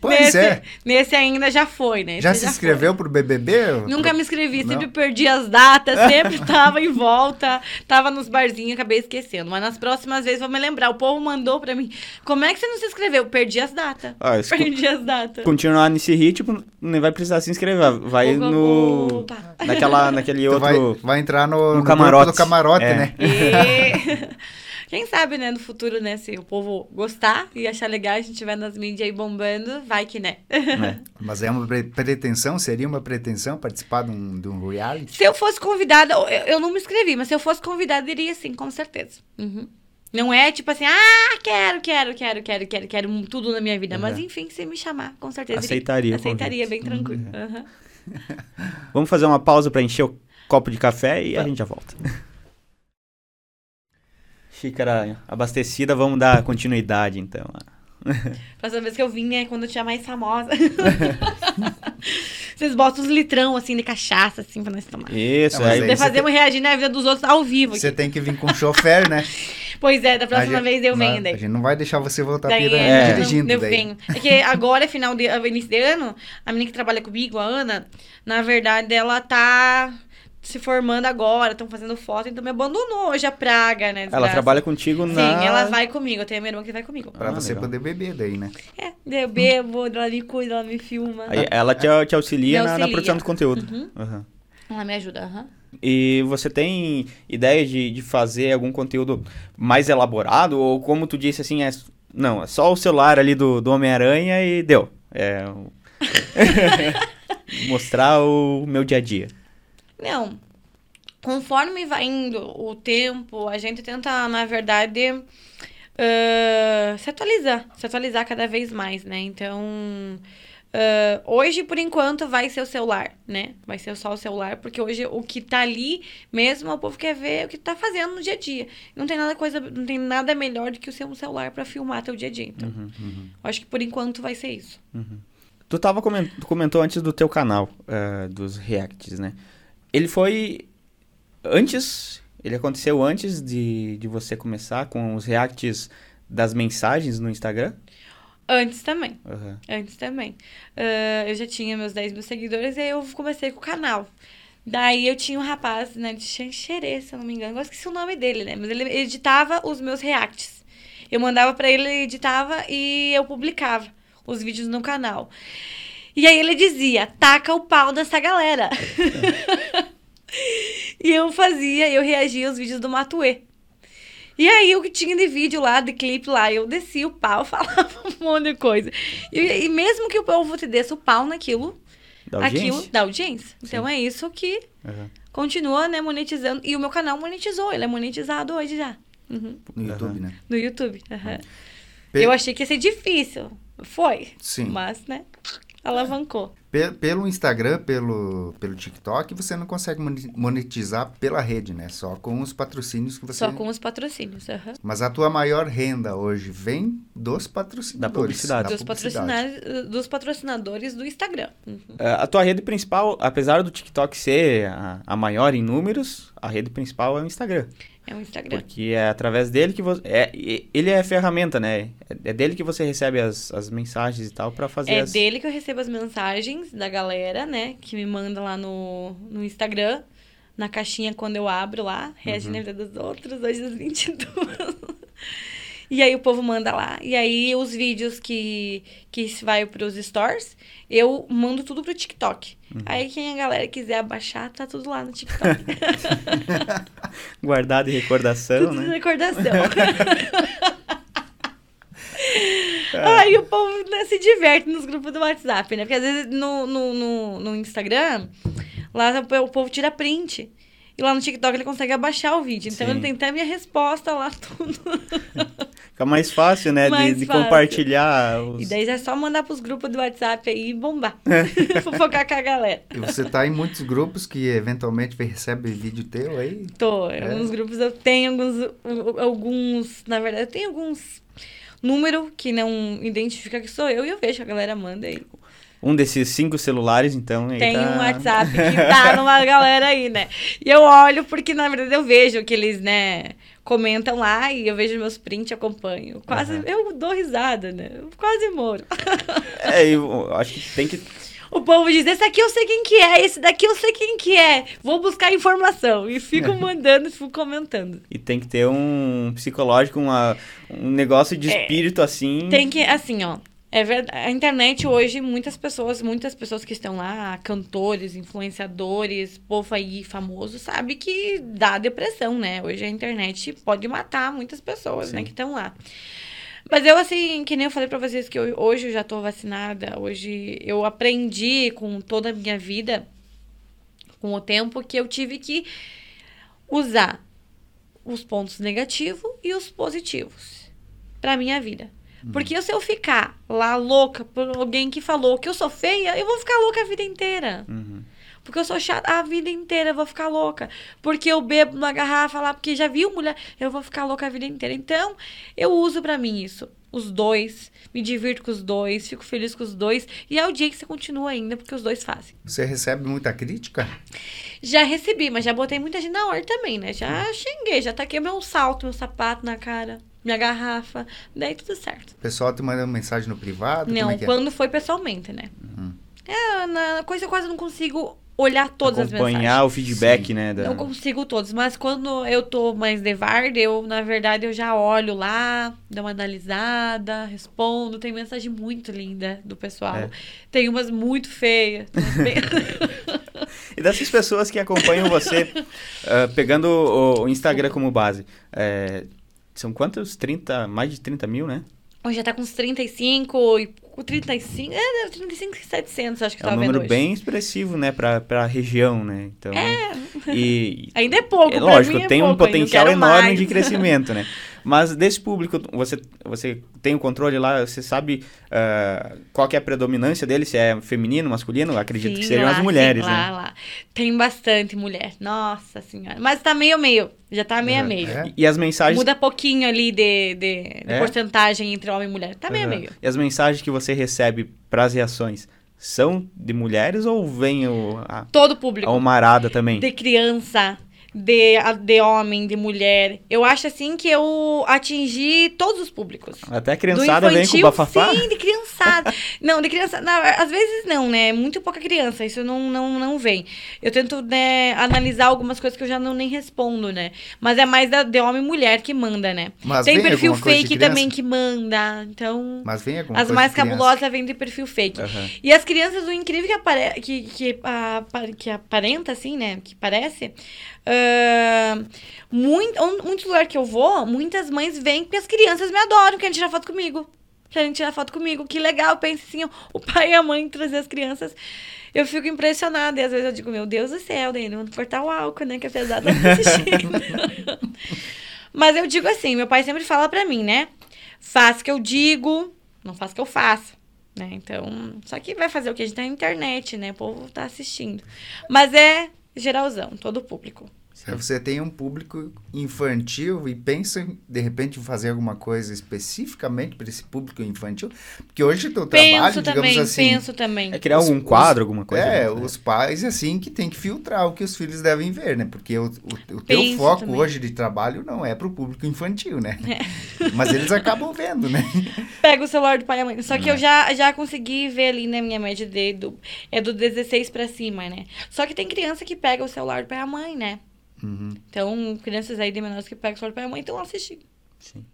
Pois nesse, é. Nesse ainda já foi, né? Já se foi. inscreveu pro BBB? Nunca me inscrevi, Não? sempre perdi as datas, sempre tava em volta, tava nos barzinhos, acabei esquecendo. Mas nas próximas vezes vou me lembrar. O povo mandou pra mim. Como é que você não se inscreveu? Perdi as datas. Se Perdi as datas. continuar nesse ritmo, nem vai precisar se inscrever. Vai Opa, no. opa. Naquela, naquele Tu vai, outro. vai entrar no, no no camarote. do camarote, É. né? E... Quem sabe, né, no futuro, né, se o povo gostar e achar legal, a gente estiver nas mídias aí bombando, vai que né. né? Mas é uma pre- pretensão, seria uma pretensão participar de um, de um reality? Se eu fosse convidada, eu, eu não me inscrevi, mas se eu fosse convidada, iria sim, com certeza. Uhum. Não é tipo assim, ah, quero, quero, quero, quero, quero, quero tudo na minha vida. Mas Uhum. enfim, se me chamar, com certeza. Aceitaria Aceitaria, bem tranquilo. Aham. Vamos fazer uma pausa pra encher o copo de café e a gente já volta. Xícara abastecida, vamos dar continuidade então. Próxima vez que eu vim é quando eu tinha mais famosa. Vocês botam os litrão, assim, de cachaça, assim, pra nós tomar. Isso, mas aí. fazemos reagir na vida dos outros ao vivo. aqui. Você tem que vir com chofer, né? Pois é, da próxima A gente- vez eu venho daí. A gente não vai deixar você voltar Daí pirando, é, dirigindo eu daí. venho. É que agora é final de é início de ano, a menina que trabalha comigo, a Ana, na verdade, ela tá se formando agora, estão fazendo foto, então me abandonou hoje a praga, né? Ela desgraça. trabalha contigo Sim, na. ela vai comigo. Eu tenho a minha irmã que vai comigo. Pra Ah, você legal. poder beber daí, né? É, eu bebo, ela me cuida, ela me filma. Aí ela te, te auxilia, na- Na, auxilia. produção do conteúdo. Uhum. Aham. Ela me ajuda, aham. E você tem ideia de, de fazer algum conteúdo mais elaborado? Ou como tu disse assim, é, não, é só o celular ali do, do Homem-Aranha e deu. É, mostrar o meu dia a dia. Não. Conforme vai indo o tempo, a gente tenta, na verdade, ah, se atualizar. Se atualizar cada vez mais, né? Então, ah, hoje, por enquanto, vai ser o celular, né? Vai ser só o celular, porque hoje o que tá ali mesmo, o povo quer ver o que tá fazendo no dia a dia. Não tem nada, coisa, não tem nada melhor do que o seu celular pra filmar teu dia a dia. Então, Uhum, acho que por enquanto vai ser isso. Tu tava comen- tu comentou antes do teu canal, eh, dos reacts, né? Ele foi antes ele aconteceu antes de, de você começar com os reacts das mensagens no Instagram? Antes também. Aham. Antes também. Ah, eu já tinha meus 10 mil seguidores e aí eu comecei com o canal. Daí eu tinha um rapaz, né, de Xanxerê, se eu não me engano. Eu esqueci o nome dele, né? Mas ele editava os meus reacts. Eu mandava pra ele, ele editava e eu publicava os vídeos no canal. E aí ele dizia, taca o pau nessa galera. e eu fazia, eu reagia aos vídeos do Matuê. E aí, o que tinha de vídeo lá, de clipe lá, eu descia o pau, falava um monte de coisa. E, e mesmo que o povo te desse o pau naquilo, Da audiência? aquilo dá audiência. Então é isso que Aham. continua, né, monetizando. E o meu canal monetizou, ele é monetizado hoje já. Uhum. No YouTube, né? No YouTube. Eu achei que ia ser difícil. Foi. Sim. Mas, né, alavancou. Pe- pelo Instagram, pelo, pelo TikTok, você não consegue monetizar pela rede, né? Só com os patrocínios que você... Só com os patrocínios. aham. Mas a tua maior renda hoje vem dos patrocinadores. Da publicidade. Dos, patrocinados, dos patrocinadores do Instagram. Uhum. É, A tua rede principal, apesar do TikTok ser a, a maior em números, a rede principal é o Instagram. É o Instagram. Porque é através dele que você. É, ele é ferramenta, né? É, dele que você recebe as, as mensagens e tal pra fazer É as. dele que eu recebo as mensagens da galera, né? Que me manda lá no, no Instagram, na caixinha quando eu abro lá, reagindo Uhum. na vida dos outros, hoje às 22. E aí o povo manda lá. E aí os vídeos que, que vai pros stores, eu mando tudo pro TikTok. Uhum. Aí quem a galera quiser abaixar, tá tudo lá no TikTok. Guardado em recordação, tudo né? recordação. Aí o povo né, se diverte nos grupos do WhatsApp, né? Porque às vezes no, no, no, no Instagram, lá o povo tira print. E lá no TikTok ele consegue abaixar o vídeo. Então Sim. ele tem até a minha resposta lá, tudo. Fica mais fácil, né? de- Mais de, fácil. compartilhar os. E daí já é só mandar pros grupos do WhatsApp aí e bombar. Fofocar com a galera. E você tá em muitos grupos que eventualmente recebe vídeo teu aí? Tô, em É. alguns grupos eu tenho alguns, alguns, na verdade, eu tenho alguns número que não identifica que sou eu e eu vejo que a galera manda aí. Um desses cinco celulares, então. Tem tá- um WhatsApp que tá numa galera aí, né? E eu olho porque, na verdade, eu vejo que eles, né, comentam lá e eu vejo meus prints, acompanho. Quase, Aham. eu dou risada, né? Eu quase moro. É, eu acho que tem que. O povo diz, esse aqui eu sei quem que é, esse daqui eu sei quem que é. Vou buscar informação. E fico mandando, fico comentando. E tem que ter um psicológico, uma, um negócio de É. espírito assim. Tem que, assim, ó. É verdade. A internet hoje, muitas pessoas, muitas pessoas que estão lá, cantores, influenciadores, povo aí famoso, sabe que dá depressão, né? Hoje a internet pode matar muitas pessoas, né, Sim. que estão lá. Mas eu, assim, que nem eu falei pra vocês que eu- hoje eu já tô vacinada, hoje eu aprendi com toda a minha vida, com o tempo, que eu tive que usar os pontos negativos e os positivos pra minha vida. Porque se eu ficar lá louca por alguém que falou que eu sou feia, eu vou ficar louca a vida inteira. Uhum. Porque eu sou chata a vida inteira, eu vou ficar louca. Porque eu bebo numa garrafa lá, porque já viu mulher, eu vou ficar louca a vida inteira. Então, eu uso pra mim isso. Os dois, me divirto com os dois, fico feliz com os dois. E a audiência continua ainda, porque os dois fazem. Você recebe muita crítica? Já recebi, mas já botei muita gente na hora também, né? Já xinguei, já taquei meu salto, meu sapato na cara, minha garrafa. Daí tudo certo. O pessoal te manda mensagem no privado? Como Não, é que é? quando foi pessoalmente, né? É, na coisa eu quase não consigo olhar todas as mensagens. Acompanhar o feedback, né? Da... Não consigo todos, mas quando eu tô mais de varda, eu, na verdade, eu já olho lá, dou uma analisada, respondo. Tem mensagem muito linda do pessoal. É. Tem umas muito feias. E dessas pessoas que acompanham você, ah, pegando o, o Instagram como base, é, são quantos? 30, mais de 30 mil, né? Hoje já tá com uns 35 e com 35, é, 35 e 700, acho que É um número hoje. bem expressivo, né, pra, pra região, né? Então, e, Ainda é pouco, é lógico, é tem um pouco, eu potencial enorme mais. de crescimento, né? Mas desse público, você, você tem o controle lá, você sabe ah, qual que é a predominância dele, se é feminino, masculino? Acredito que Sim, seriam lá, as mulheres, sim, né? Lá, lá. Tem bastante mulher. Nossa senhora. Mas tá meio meio. Já tá meio Uhum. meio. É? E as mensagens... Muda pouquinho ali de, de, de É? porcentagem entre homem e mulher. Tá meio Aham. meio. E as mensagens que você recebe pras reações são de mulheres ou vem o, a, Todo público. a humarada também? De criança, de, a- de homem, de mulher. Eu acho assim que eu atingi todos os públicos. Até a criançada vem com infantil, o bafafá. Sim, de criançada. não, de criança. não, às vezes não, né? Muito pouca criança. Isso não, não, não vem. Eu tento né, analisar algumas coisas que eu já não nem respondo, né? Mas é mais da, de homem e mulher que manda, né? Mas Tem perfil fake também que manda. Então. Mas vem alguma As coisa mais cabulosas vêm de perfil fake. Aham. E as crianças, o incrível que, apare... que, que, apa- que aparenta, assim, né? Que parece. Muito, on- muitos lugares que eu vou, muitas mães vêm porque as crianças me adoram, querem tirar foto comigo. Querem tirar foto comigo. Que legal. Pensa assim, o pai e a mãe trazer as crianças. Eu fico impressionada. E às vezes eu digo, meu Deus do céu, daí não cortar o álcool, né? Que apesar de tá assistindo. Mas eu digo assim, meu pai sempre fala pra mim, né? O que eu digo, não o que eu faço. Né? Então, só que vai fazer o que? A gente tá na internet, né? O povo tá assistindo. Mas é geralzão, todo o público. Você tem um público infantil e pensa em, de repente, em fazer alguma coisa especificamente para esse público infantil? Porque hoje o teu trabalho, digamos também, assim... penso também. É criar Os- algum quadro, alguma coisa. É, né? os pais, assim, que tem que filtrar o que os filhos devem ver, né? Porque o, o, o teu foco também. hoje de trabalho não é pro público infantil, né? Mas eles acabam vendo, né? Pega o celular do pai e a mãe. Só que É. eu já, já consegui ver ali na minha média de, do, é do 16 pra cima, né? Só que tem criança que pega o celular do pai e a mãe, né? Uhum. Então, crianças aí de menores que pegam o celular do pai e a mãe estão assistindo. Sim.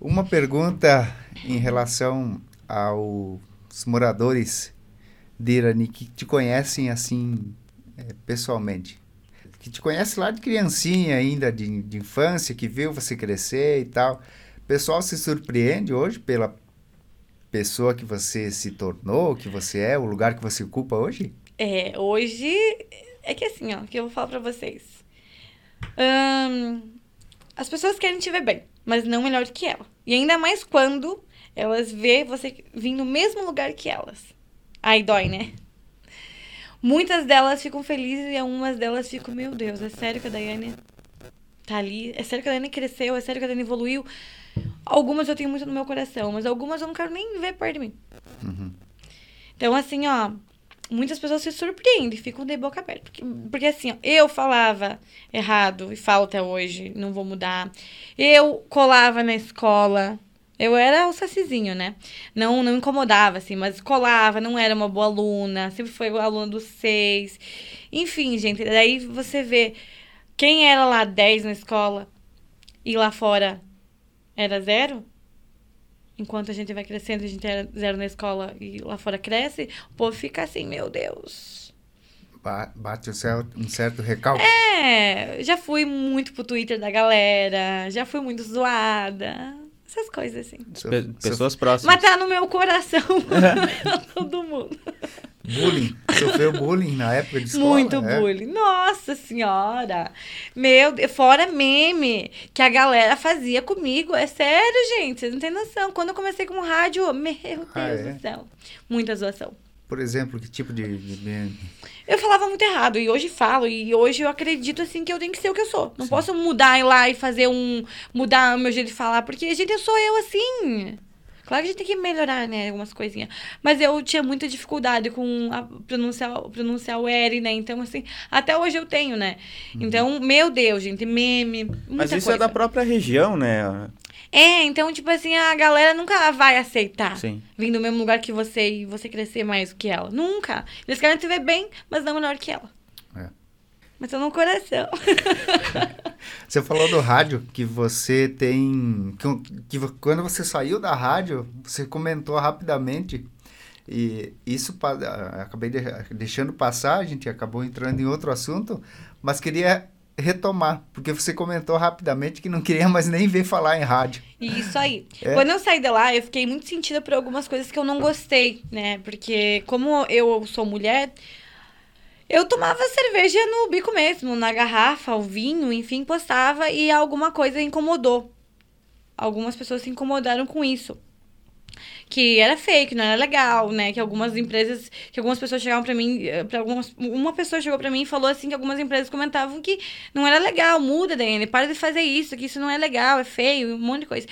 Uma pergunta em relação aos moradores de Irani que te conhecem assim eh, pessoalmente. Que te conhece lá de criancinha ainda, de, de infância, que viu você crescer e tal. O pessoal se surpreende hoje pela pessoa que você se tornou, que você é, o lugar que você ocupa hoje? É, hoje. É que assim, ó, que eu vou falar pra vocês. As pessoas querem te ver bem, mas não melhor do que ela. E ainda mais quando elas vê você vir no mesmo lugar que elas. Aí dói, né? Muitas delas ficam felizes e algumas delas ficam, meu Deus, é sério que a Daiane tá ali? É sério que a Daiane cresceu? É sério que a Daiane evoluiu? Algumas eu tenho muito no meu coração, mas algumas eu não quero nem ver perto de mim. Uhum. Então, assim, ó, muitas pessoas se surpreendem, ficam de boca aberta. Porque, porque assim, ó, eu falava errado e falo até hoje, não vou mudar. Eu colava na escola. Eu era o sacizinho, né? Não, não incomodava, assim, mas colava, não era uma boa aluna, sempre foi aluna dos seis. Enfim, gente, daí você vê quem era lá 10 na escola e lá fora era zero. Enquanto a gente vai crescendo, a gente era zero na escola e lá fora cresce, o povo fica assim, meu Deus. Ba- Bate um certo, um certo recalque. É, já fui muito pro Twitter da galera, já fui muito zoada, essas coisas assim. Pe- Pessoas próximas. Mas tá no meu coração, todo mundo. Bullying. Sofreu bullying na época de escola? Muito é? bullying. Nossa senhora. Meu Deus. Fora meme que a galera fazia comigo. É sério, gente. Vocês não têm noção. Quando eu comecei com rádio, meu Deus Ah, é? do céu. Muita zoação. Por exemplo, que tipo de... de- Eu falava muito errado e hoje falo e hoje eu acredito assim que eu tenho que ser o que eu sou. Não posso mudar ir lá e fazer um mudar o meu jeito de falar, porque gente, eu sou eu assim. Claro que a gente tem que melhorar, né, algumas coisinhas. Mas eu tinha muita dificuldade com pronunciar, pronunciar o R, né? Então, assim, até hoje eu tenho, né? Então, meu Deus, gente, meme, muita Mas isso coisa. é da própria região, né? É, então, tipo assim, a galera nunca vai aceitar Sim. vir do mesmo lugar que você e você crescer mais do que ela. Nunca. Eles querem te ver bem, mas não melhor que ela. Mas tô no coração. Você falou do rádio, que você tem... Que, que quando você saiu da rádio, você comentou rapidamente, e isso ah, acabei de- deixando passar, a gente acabou entrando em outro assunto, mas queria retomar, porque você comentou rapidamente que não queria mais nem ver falar em rádio. Isso aí. É? Quando eu saí de lá, eu fiquei muito sentida por algumas coisas que eu não gostei, né? Porque como eu sou mulher, eu tomava cerveja no bico mesmo, na garrafa, o vinho, enfim, postava e alguma coisa incomodou. Algumas pessoas se incomodaram com isso. Que era fake, não era legal, né? Que algumas empresas, que algumas pessoas chegavam pra mim, para algumas, uma pessoa chegou pra mim e falou assim que algumas empresas comentavam que não era legal, muda, Daiane, para de fazer isso, que isso não é legal, é feio, um monte de coisa.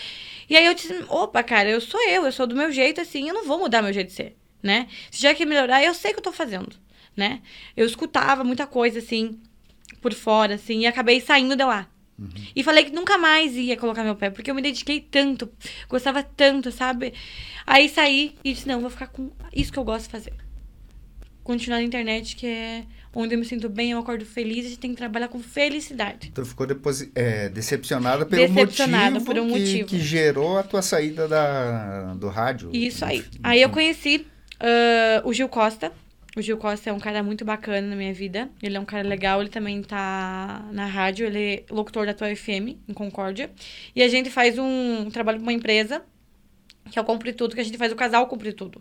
E aí eu disse, opa, cara, eu sou eu, eu sou do meu jeito assim, eu não vou mudar meu jeito de ser, né? Se já quer melhorar, eu sei o que eu tô fazendo. Né? Eu escutava muita coisa, assim, por fora, assim, e acabei saindo de lá. Uhum. E falei que nunca mais ia colocar meu pé, porque eu me dediquei tanto, gostava tanto, sabe? Aí saí e disse, não, vou ficar com isso que eu gosto de fazer. Continuar na internet, que é onde eu me sinto bem, eu acordo feliz, a gente tem que trabalhar com felicidade. Tu ficou depois, é, decepcionada pelo Decepcionada motivo, por um que, motivo. que gerou a tua saída da, do rádio. Isso aí. Enfim. Aí eu conheci ah, o Gil Costa. O Gil Costa é um cara muito bacana na minha vida. Ele é um cara legal, ele também tá na rádio, ele é locutor da tua FM, em Concórdia. E a gente faz um trabalho com uma empresa, que é o Compre Tudo, que a gente faz o casal Compre Tudo.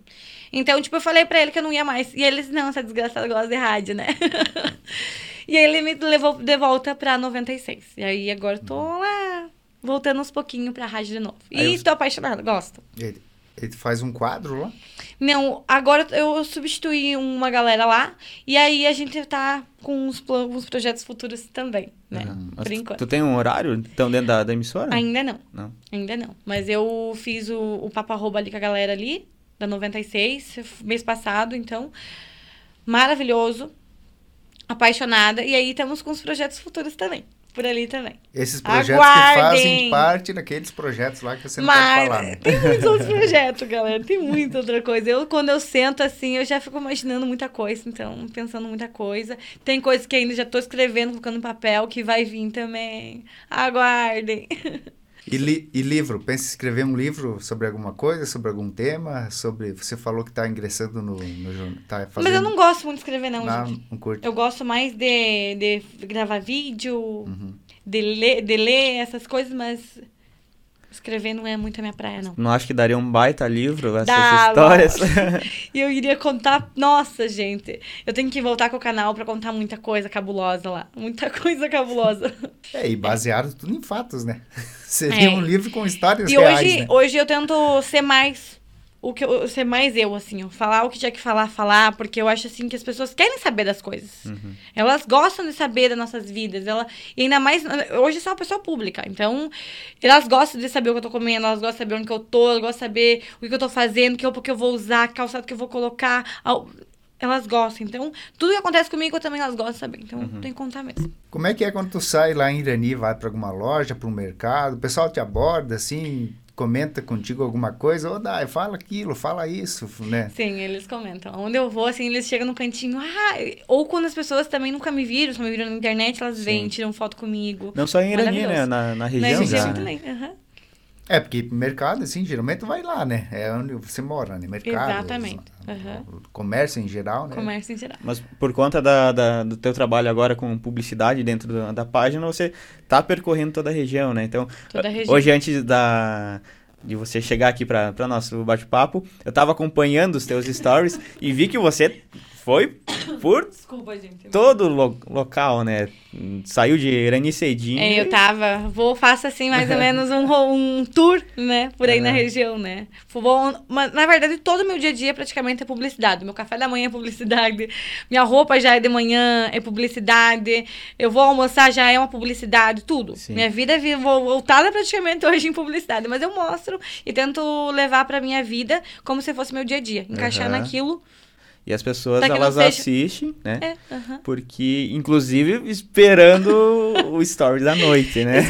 Então, tipo, eu falei pra ele que eu não ia mais. E ele disse, não, essa desgraçada gosta de rádio, né? e aí ele me levou de volta pra 96. E aí agora eu tô lá, voltando uns pouquinho pra rádio de novo. Aí E você- tô apaixonada, gosto. Ele, ele faz um quadro lá? Não, agora eu substituí uma galera lá e aí a gente tá com uns, uns projetos futuros também, né? Uhum. Por tu- enquanto. Tu tem um horário, então, dentro da, da emissora? Ainda não, Não. ainda não. Mas eu fiz o, o papo arroba ali com a galera ali, da 96, mês passado, então. Maravilhoso. Apaixonada. E aí estamos com os projetos futuros também. Por ali também. Esses projetos que Aguardem. fazem parte daqueles projetos lá que você não Mas falar. Né? tem muitos outros projetos, galera. Tem muita outra coisa. Eu, quando eu sento assim, eu já fico imaginando muita coisa, então, pensando muita coisa. Tem coisas que ainda já tô escrevendo, colocando no papel, que vai vir também. Aguardem. E, li- e livro? Pensa em escrever um livro sobre alguma coisa, sobre algum tema? Sobre. Você falou que está ingressando no, no. Tá fazendo, Mas eu não gosto muito de escrever, não, não, gente. não curte. Eu gosto mais de, de gravar vídeo, Uhum. de, ler, de ler essas coisas, mas escrever não é muito a minha praia, não. Não acho que daria um baita livro essas Dá, histórias. E eu iria contar. Nossa, gente. Eu tenho que voltar com o canal pra contar muita coisa cabulosa lá. Muita coisa cabulosa. É, e baseado tudo em fatos, né? Seria É. um livro com histórias E reais, hoje, né? hoje eu tento ser mais. O que eu, ser mais eu, assim, ó. Falar o que tinha que falar, falar, porque eu acho assim que as pessoas querem saber das coisas. Uhum. Elas gostam de saber das nossas vidas. Ela, e ainda mais. Hoje eu sou uma pessoa pública. Então, elas gostam de saber o que eu tô comendo, elas gostam de saber onde que eu tô, elas gostam de saber o que eu tô fazendo, que roupa que eu vou usar, que calçado que eu vou colocar. Ao- Elas gostam. Então, tudo que acontece comigo também elas gostam de saber. Então, Uhum. tem que contar mesmo. Como é que é quando tu sai lá em Irani, vai para alguma loja, para um mercado, o pessoal te aborda, assim, comenta contigo alguma coisa, ô Dai, fala aquilo, fala isso, né? Sim, eles comentam. Onde eu vou, assim, eles chegam no cantinho. Ah, ou quando as pessoas também nunca me viram, só me viram na internet, elas vêm, Sim. tiram foto comigo. Não só em Irani, né? Na, na Na região região já. também. aham. É, porque mercado, assim, geralmente vai lá, né? É onde você mora, né? Mercado. Exatamente. O Comércio em geral, né? Comércio em geral. Mas por conta da, da- do teu trabalho agora com publicidade dentro da, da página, você tá percorrendo toda a região, né? Então, Toda a região. hoje antes da de você chegar aqui para nosso bate-papo, eu tava acompanhando os teus stories e vi que você foi por Desculpa, gente. todo lo- local, né? Saiu de Irani cedinho. É, eu tava. Vou, faço assim, mais ou menos um, um tour, né? Por aí na Aham. região, né? Vou, mas, na verdade, todo o meu dia a dia praticamente é publicidade. Meu café da manhã é publicidade. Minha roupa já é de manhã, é publicidade. Eu vou almoçar, já é uma publicidade, tudo. Sim. Minha vida é voltada praticamente hoje em publicidade. Mas eu mostro e tento levar pra minha vida como se fosse meu dia a dia. Encaixar Aham. naquilo. E as pessoas, elas seja- assistem, né? É, aham. Porque, inclusive, esperando o story da noite, né?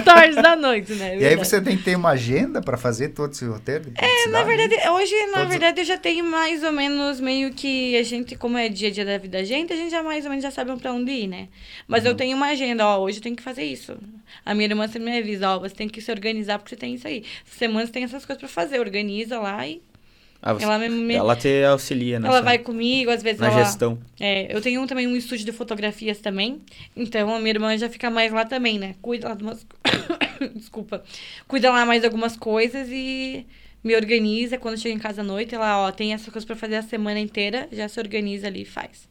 Stories da noite, né? E aí você tem que ter uma agenda para fazer todo esse roteiro? É, na verdade, hoje, na Todos- verdade, eu já tenho mais ou menos meio que a gente, como é dia a dia da vida da gente, a gente já mais ou menos já sabe pra onde ir, né? Mas Uhum. eu tenho uma agenda, ó, hoje eu tenho que fazer isso. A minha irmã sempre me avisa, ó, você tem que se organizar porque você tem isso aí. Semana você tem essas coisas pra fazer, organiza lá e Ah, você- ela me, ela te auxilia nessa, ela vai comigo, às vezes na ela... gestão. É, eu tenho também um estúdio de fotografias também. Então a minha irmã já fica mais lá também, né? Cuida lá de umas. Desculpa. Cuida lá mais de algumas coisas e me organiza. Quando chega em casa à noite, ela, ó, tem essas coisas pra fazer a semana inteira, já se organiza ali e faz.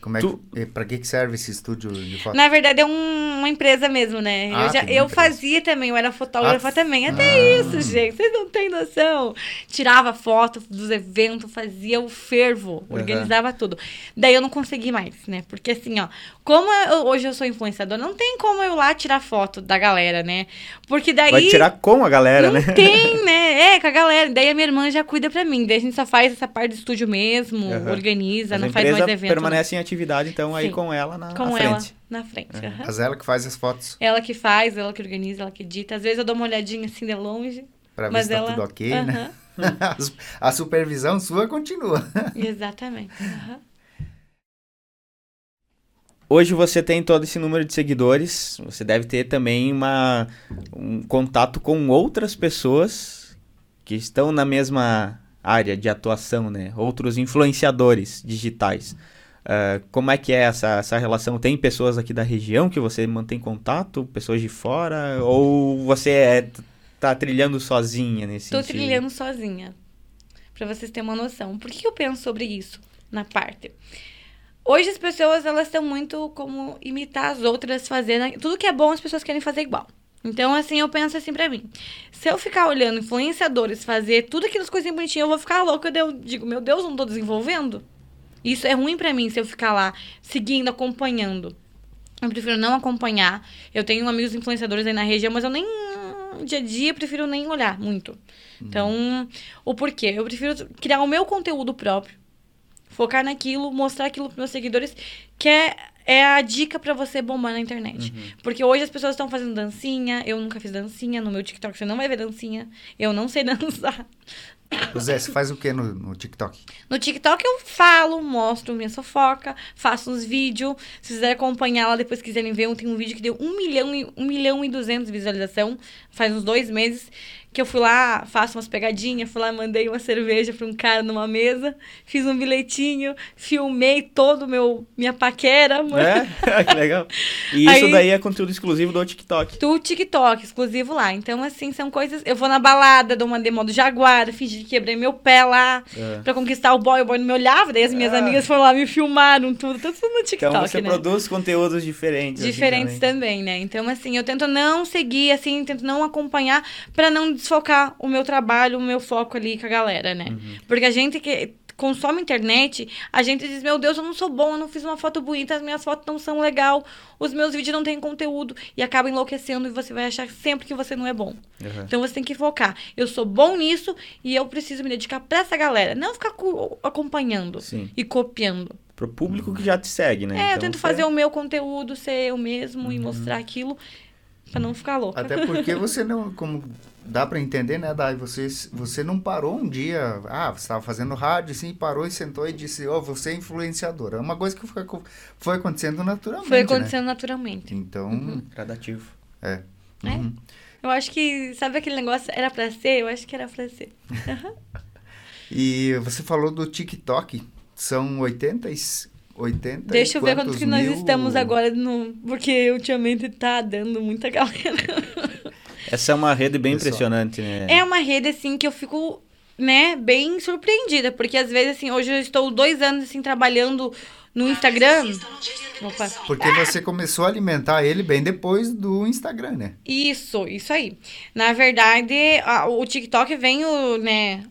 Como é Tu- que, para que serve esse estúdio de foto? Na verdade, é um- uma empresa mesmo, né? Ah, eu já, eu empresa. fazia também, eu era fotógrafa Ah, também. Até isso, gente. Vocês não têm noção. Tirava foto dos eventos, fazia o fervo, organizava tudo. Daí eu não consegui mais, né? Porque assim, ó, como eu- hoje eu sou influenciadora, não tem como eu lá tirar foto da galera, né? Porque daí. Vai tirar com a galera, não né? tem, né? É, com a galera. Daí a minha irmã já cuida pra mim. Daí a gente só faz essa parte do estúdio mesmo, Aham. organiza, Mas não faz mais evento. não. Permanece em atividade, então, aí Sim. com ela na, com na ela frente. na frente. aham. Mas ela que faz as fotos Ela que faz, ela que organiza, ela que edita. Às vezes eu dou uma olhadinha assim de longe. para ver se tá ela... tudo ok, né? Aham, a supervisão sua continua. Exatamente. Hoje você tem todo esse número de seguidores, você deve ter também uma, um contato com outras pessoas que estão na mesma área de atuação, né? Outros influenciadores digitais. Ah, como é que é essa, essa relação? Tem pessoas aqui da região que você mantém contato? Pessoas de fora? Ou você é, tá trilhando sozinha nesse Tô sentido? trilhando sozinha. Pra vocês terem uma noção. Por que eu penso sobre isso na parte? Hoje as pessoas, elas estão muito como imitar as outras, fazendo... Tudo que é bom, as pessoas querem fazer igual. Então, assim, eu penso assim pra mim. Se eu ficar olhando influenciadores fazer tudo aquelas coisinhas bonitinhas, eu vou ficar louca. Eu digo, meu Deus, eu não tô desenvolvendo? Isso é ruim pra mim, se eu ficar lá, seguindo, acompanhando. Eu prefiro não acompanhar. Eu tenho amigos influenciadores aí na região, mas eu nem. Dia a dia, eu prefiro nem olhar muito. Então, o porquê? Eu prefiro criar o meu conteúdo próprio. Focar naquilo, mostrar aquilo pros meus seguidores, que é, é a dica pra você bombar na internet. Porque hoje as pessoas estão fazendo dancinha, eu nunca fiz dancinha, no meu TikTok você não vai ver dancinha, eu não sei dançar. O Zé, você faz o que no, no TikTok? No TikTok eu falo, mostro minha fofoca, faço uns vídeos. Se quiserem acompanhar lá, depois quiserem ver, tem um vídeo que deu 1 milhão e, 1 milhão e 200 visualização, faz uns dois meses, que eu fui lá, faço umas pegadinhas, fui lá, mandei uma cerveja pra um cara numa mesa, fiz um bilhetinho, filmei todo meu, minha paquera, mano. É? que legal. E isso Aí- daí é conteúdo exclusivo do TikTok. do TikTok, exclusivo lá. Então, assim, são coisas. Eu vou na balada, dou uma demo do Jaguar, fingi que quebrei meu pé lá É. pra conquistar o boy, o boy não me olhava. Daí as minhas Ah. amigas foram lá, me filmaram, tudo, tudo no TikTok, Então você né? produz conteúdos diferentes. assim, Diferentes também. também, né? Então, assim, eu tento não seguir, assim, tento não acompanhar pra não desfocar o meu trabalho, o meu foco ali com a galera, né? Uhum. Porque a gente que consome internet, a gente diz, meu Deus, eu não sou bom, eu não fiz uma foto bonita, as minhas fotos não são legal, os meus vídeos não têm conteúdo, e acaba enlouquecendo e você vai achar sempre que você não é bom. Uhum. Então você tem que focar. Eu sou bom nisso e eu preciso me dedicar pra essa galera, não ficar co- acompanhando Sim. e copiando. Pro público que já te segue, né? É, eu Então tento você- fazer o meu conteúdo ser eu mesmo e mostrar aquilo pra não ficar louca. Até porque você não, como dá pra entender, né, Dai? Você, você não parou um dia, ah, você estava fazendo rádio, assim, parou e sentou e disse, ó, você é influenciadora. É uma coisa que foi, foi acontecendo naturalmente, Foi né? acontecendo naturalmente. Então, Gradativo. é. É. Uhum. Eu acho que, sabe aquele negócio, era pra ser? Eu acho que era pra ser. E você falou do TikTok, são 80 e... 80 e Deixa eu ver quanto quantos que nós mil- estamos agora, no... porque ultimamente tá dando muita galera. Essa é uma rede bem Pessoal. impressionante, né? É uma rede, assim, que eu fico, né, bem surpreendida. Porque às vezes, assim, hoje eu estou dois anos, assim, trabalhando no Instagram. Opa. Porque você começou a alimentar ele bem depois do Instagram, né? Isso, isso aí. Na verdade, a- o TikTok veio, né,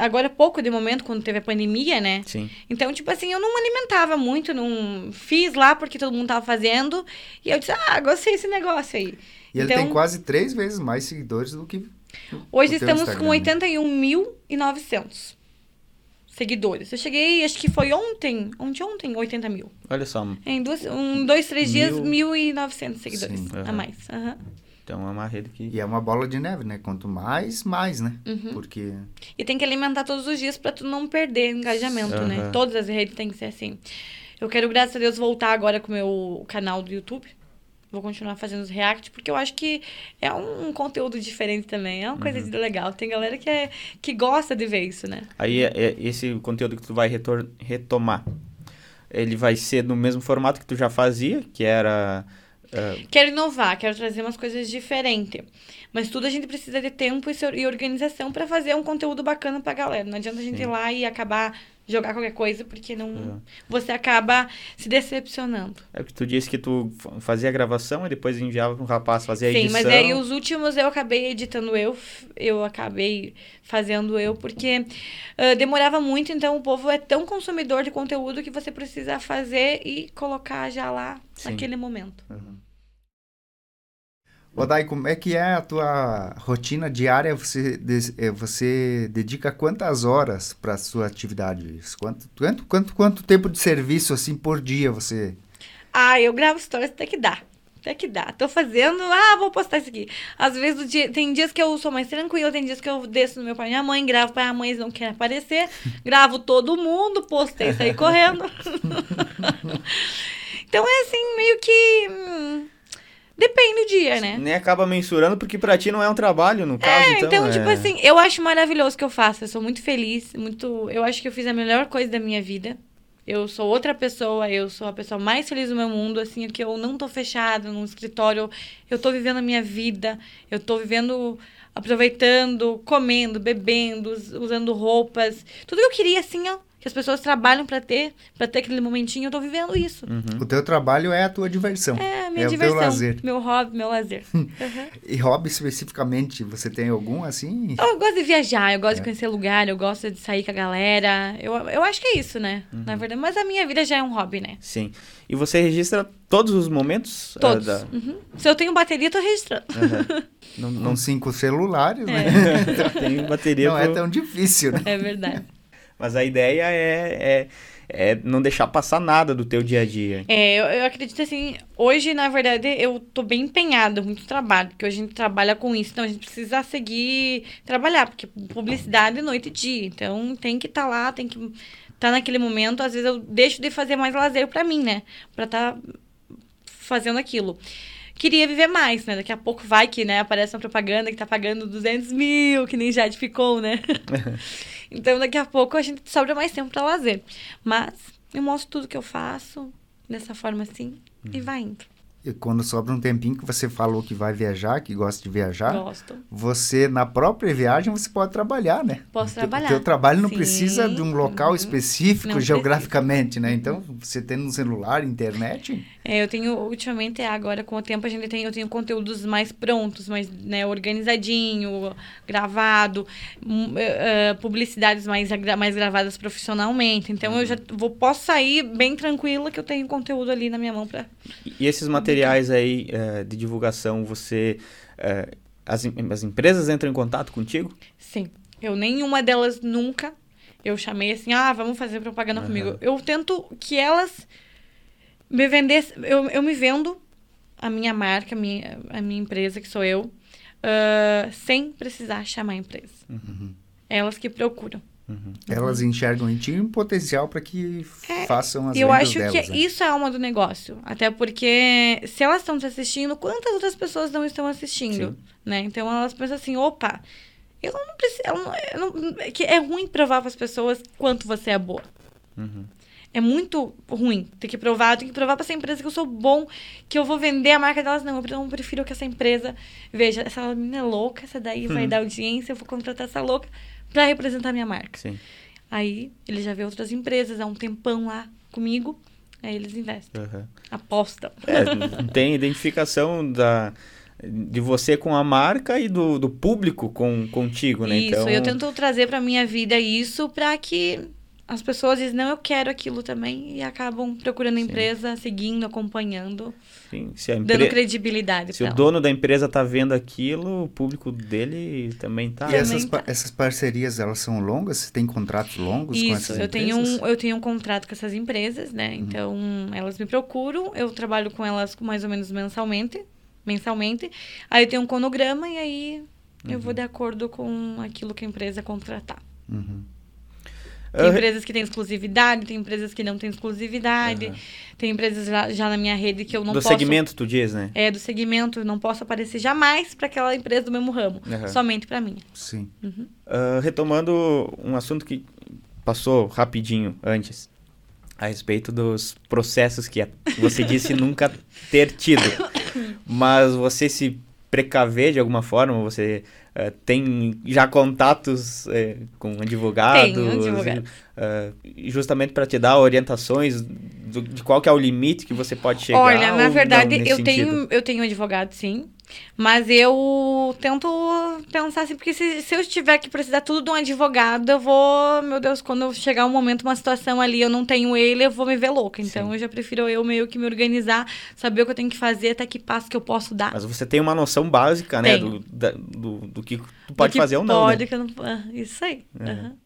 agora há pouco de momento, quando teve a pandemia, né? Sim. Então, tipo assim, eu não me alimentava muito, não fiz lá porque todo mundo tava fazendo. E eu disse, ah, gostei desse negócio aí. E ele Então- tem quase três vezes mais seguidores do que Hoje estamos Instagram, com né? 81.900 seguidores. Eu cheguei, acho que foi ontem, ontem, ontem, 80 mil. Olha só. Em duas, um, dois, três dias, Mil. 1.900 seguidores Sim, a mais. Aham. Então é uma rede que. E é uma bola de neve, né? Quanto mais, mais, né? Uhum. Porque E tem que alimentar todos os dias pra tu não perder engajamento, né? Todas as redes têm que ser assim. Eu quero, graças a Deus, voltar agora com o meu canal do YouTube. Vou continuar fazendo os react, porque eu acho que é um conteúdo diferente também. É uma coisa Uhum. legal. Tem galera que, é, que gosta de ver isso, né? Aí é- é esse conteúdo que tu vai retor- retomar, ele vai ser no mesmo formato que tu já fazia, que era. ah, Quero inovar, quero trazer umas coisas diferentes. Mas tudo a gente precisa de tempo e, e organização pra fazer um conteúdo bacana pra galera. Não adianta a gente Sim. ir lá e acabar jogar qualquer coisa, porque não Uhum. você acaba se decepcionando. É que tu disse que tu fa- fazia a gravação e depois enviava para um rapaz fazer a Sim, edição. mas aí os últimos eu acabei editando eu, eu acabei fazendo eu, porque ah, demorava muito, então o povo é tão consumidor de conteúdo que você precisa fazer e colocar já lá Sim. naquele momento. Uhum. Odai, como é que é a tua rotina diária? Você, eh, você dedica quantas horas para a sua atividade? Quanto, quanto, quanto, quanto tempo de serviço assim por dia você? Ah, eu gravo stories até que dá. Até que dá. Tô fazendo, ah, vou postar isso aqui. Às vezes dia, tem dias que eu sou mais tranquila, tem dias que eu desço no meu pai e minha mãe, gravo pra minha mãe, eles não querem aparecer, gravo todo mundo, postei, saí correndo. então é assim, meio que. hum, depende do dia, né? Nem acaba mensurando porque pra ti não é um trabalho, no caso, É, então. então, é... tipo assim, eu acho maravilhoso o que eu faço. Eu sou muito feliz, muito. Eu acho que eu fiz a melhor coisa da minha vida. Eu sou outra pessoa, eu sou a pessoa mais feliz do meu mundo, assim, que eu não tô fechada num escritório, eu tô vivendo a minha vida, eu tô vivendo, aproveitando, comendo, bebendo, us- usando roupas, tudo que eu queria, assim, ó, que as pessoas trabalham pra ter, pra ter aquele momentinho, eu tô vivendo isso. Uhum. O teu trabalho é a tua diversão. É a minha é diversão, o teu lazer. meu hobby, meu lazer. Uhum. E hobby especificamente, você tem algum assim? Eu gosto de viajar, eu gosto É. de conhecer lugar, eu gosto de sair com a galera. Eu, eu acho que é isso, né? Uhum. Na verdade, mas a minha vida já é um hobby, né? Sim. E você registra todos os momentos? ah, Todos. da- Uhum. Se eu tenho bateria, eu tô registrando. Aham. Não, não Com cinco celulares, né? tem bateria. Não é pro- tão difícil, né? É verdade. Mas a ideia é, é, é não deixar passar nada do teu dia a dia. É, eu, eu acredito assim, hoje, na verdade, eu tô bem empenhada, muito trabalho, porque hoje a gente trabalha com isso, então a gente precisa seguir trabalhar, porque publicidade é noite e dia, então tem que estar lá, tem que estar tá naquele momento, às vezes eu deixo de fazer mais lazer pra mim, né, pra tá fazendo aquilo. Queria viver mais, né? Daqui a pouco vai que, né, aparece uma propaganda que tá pagando 200 mil, que nem já ficou, né? então, daqui a pouco a gente sobra mais tempo pra lazer. Mas eu mostro tudo que eu faço dessa forma assim e vai indo. E quando sobra um tempinho que você falou que vai viajar, que gosta de viajar, Gosto. você na própria viagem você pode trabalhar, né? Posso trabalhar. O teu trabalho não Sim. precisa de um local Uhum. específico Não geograficamente, né? Então, você tendo um celular, internet, É, eu tenho, ultimamente, agora com o tempo, a gente tem, eu tenho conteúdos mais prontos, mais né, organizadinho, gravado, hum, eh, eh, publicidades mais, mais gravadas profissionalmente. Então eu já vou, posso sair bem tranquila que eu tenho conteúdo ali na minha mão pra. E esses materiais aí eh, de divulgação, você. eh, as, as empresas entram em contato contigo? Sim. Eu nenhuma delas nunca. Eu chamei assim, ah, vamos fazer propaganda Aham. comigo. Eu tento que elas me vendessem. Eu, eu me vendo a minha marca, a minha, a minha empresa, que sou eu, ah, sem precisar chamar a empresa. Elas que procuram. Uhum. elas enxergam em ti um potencial para que façam as É, eu acho delas, que né? isso é a alma do negócio. Até porque se elas estão te assistindo, quantas outras pessoas não estão assistindo? Sim. Né? Então elas pensam assim, opa, eu não preciso. Eu não, eu não- é que é ruim provar para as pessoas quanto você é boa. Uhum. É muito ruim ter que provar. Eu tenho que provar para essa empresa que eu sou bom, que eu vou vender a marca delas. Não, eu não prefiro que essa empresa veja, essa menina é louca, essa daí vai Uhum. dar audiência, eu vou contratar essa louca para representar a minha marca. Sim. Aí ele já vê outras empresas há um tempão lá comigo, aí eles investem, Uhum. apostam. É, tem identificação da, de você com a marca e do, do público com, contigo, né? Isso, então, eu tento trazer pra minha vida isso pra que as pessoas dizem, não, eu quero aquilo também, e acabam procurando a Sim. empresa, seguindo, acompanhando, sim, se, a dando empre... credibilidade se o ela. dono da empresa tá vendo aquilo, o público dele também tá. E essas, Também tá. pa- essas parcerias, elas são longas? Você tem contratos longos com Isso, essas eu tenho, empresas? um, eu tenho um contrato com essas empresas, né? Uhum. Então, elas me procuram, eu trabalho com elas mais ou menos mensalmente, mensalmente. Aí eu tenho um cronograma e aí eu Uhum. vou de acordo com aquilo que a empresa contratar. Uhum. Tem empresas que têm exclusividade, tem empresas que não têm exclusividade, Aham. tem empresas já, já na minha rede que eu não do posso... segmento, tu diz, né? É, do segmento, eu não posso aparecer jamais para aquela empresa do mesmo ramo, Aham. somente para mim. Sim. Ah, retomando um assunto que passou rapidinho antes, a respeito dos processos que você disse nunca ter tido, mas você se precaver de alguma forma? Você uh, tem já contatos uh, com advogados? Tenho, advogado. Uh, justamente para te dar orientações do, de qual que é o limite que você pode chegar? Olha, na verdade, eu tenho, eu tenho um advogado, sim. Mas eu tento pensar assim, porque se, se eu tiver que precisar tudo de um advogado, eu vou, meu Deus, quando chegar um momento, uma situação ali, eu não tenho ele, eu vou me ver louca. Então Sim. eu já prefiro eu meio que me organizar, saber o que eu tenho que fazer, até que passo que eu posso dar. Mas você tem uma noção básica, né? Do, da, do, do, que tu pode que fazer ou não. Pode, né? que eu não. Ah, isso aí. É. Uhum.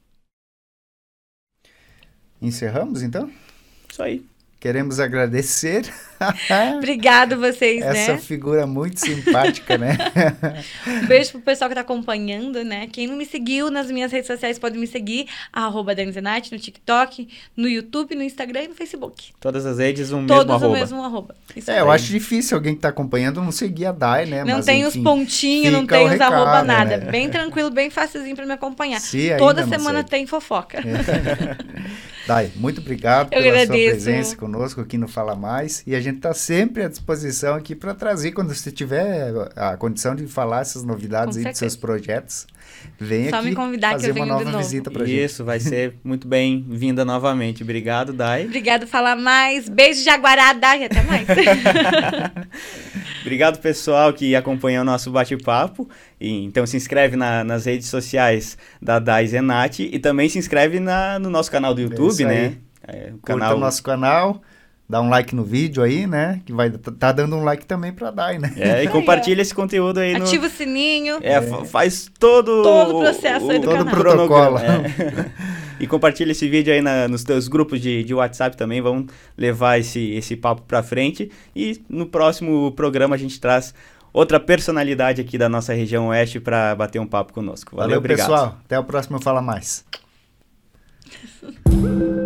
Encerramos então? Isso aí. Queremos agradecer. Obrigado vocês, Essa né? figura muito simpática, né? um beijo pro pessoal que tá acompanhando, né? Quem não me seguiu nas minhas redes sociais pode me seguir, arroba no TikTok, no YouTube, no Instagram e no Facebook. Todas as redes, um Todos mesmo arroba. o mesmo arroba. Isso é, eu acho difícil alguém que tá acompanhando não seguir a Dai, né? Não Mas, tem enfim, os pontinhos, não tem os recado, arroba nada. Né? Bem tranquilo, bem facilzinho pra me acompanhar. Se Toda semana tem fofoca. É. Dai, muito obrigado eu pela agradeço. sua presença conosco aqui no Fala Mais. E a gente está sempre à disposição aqui para trazer, quando você tiver a condição de falar essas novidades aí dos seus projetos. Venha Só aqui me convidar fazer que eu uma nova de novo. visita para gente. Isso, vai ser muito bem-vinda novamente. Obrigado, Dai. Obrigado, Fala Mais. Beijo, Jaguará, Dai. Até mais. Obrigado, pessoal, que acompanhou o nosso bate-papo. Então, se inscreve na, nas redes sociais da Dai Zenati e também se inscreve na, no nosso canal do YouTube, né? É, o canal... o nosso canal dá um like no vídeo aí, né? Que vai tá dando um like também para Dai, né? É, e compartilha esse conteúdo aí Ativa no... o sininho. É, é, faz todo todo o processo o, aí do todo canal. o protocolo. É. e compartilha esse vídeo aí na, nos teus grupos de, de WhatsApp também, vamos levar esse, esse papo para frente e no próximo programa a gente traz outra personalidade aqui da nossa região oeste para bater um papo conosco. Valeu, Valeu obrigado. pessoal. Até o próximo Fala Mais.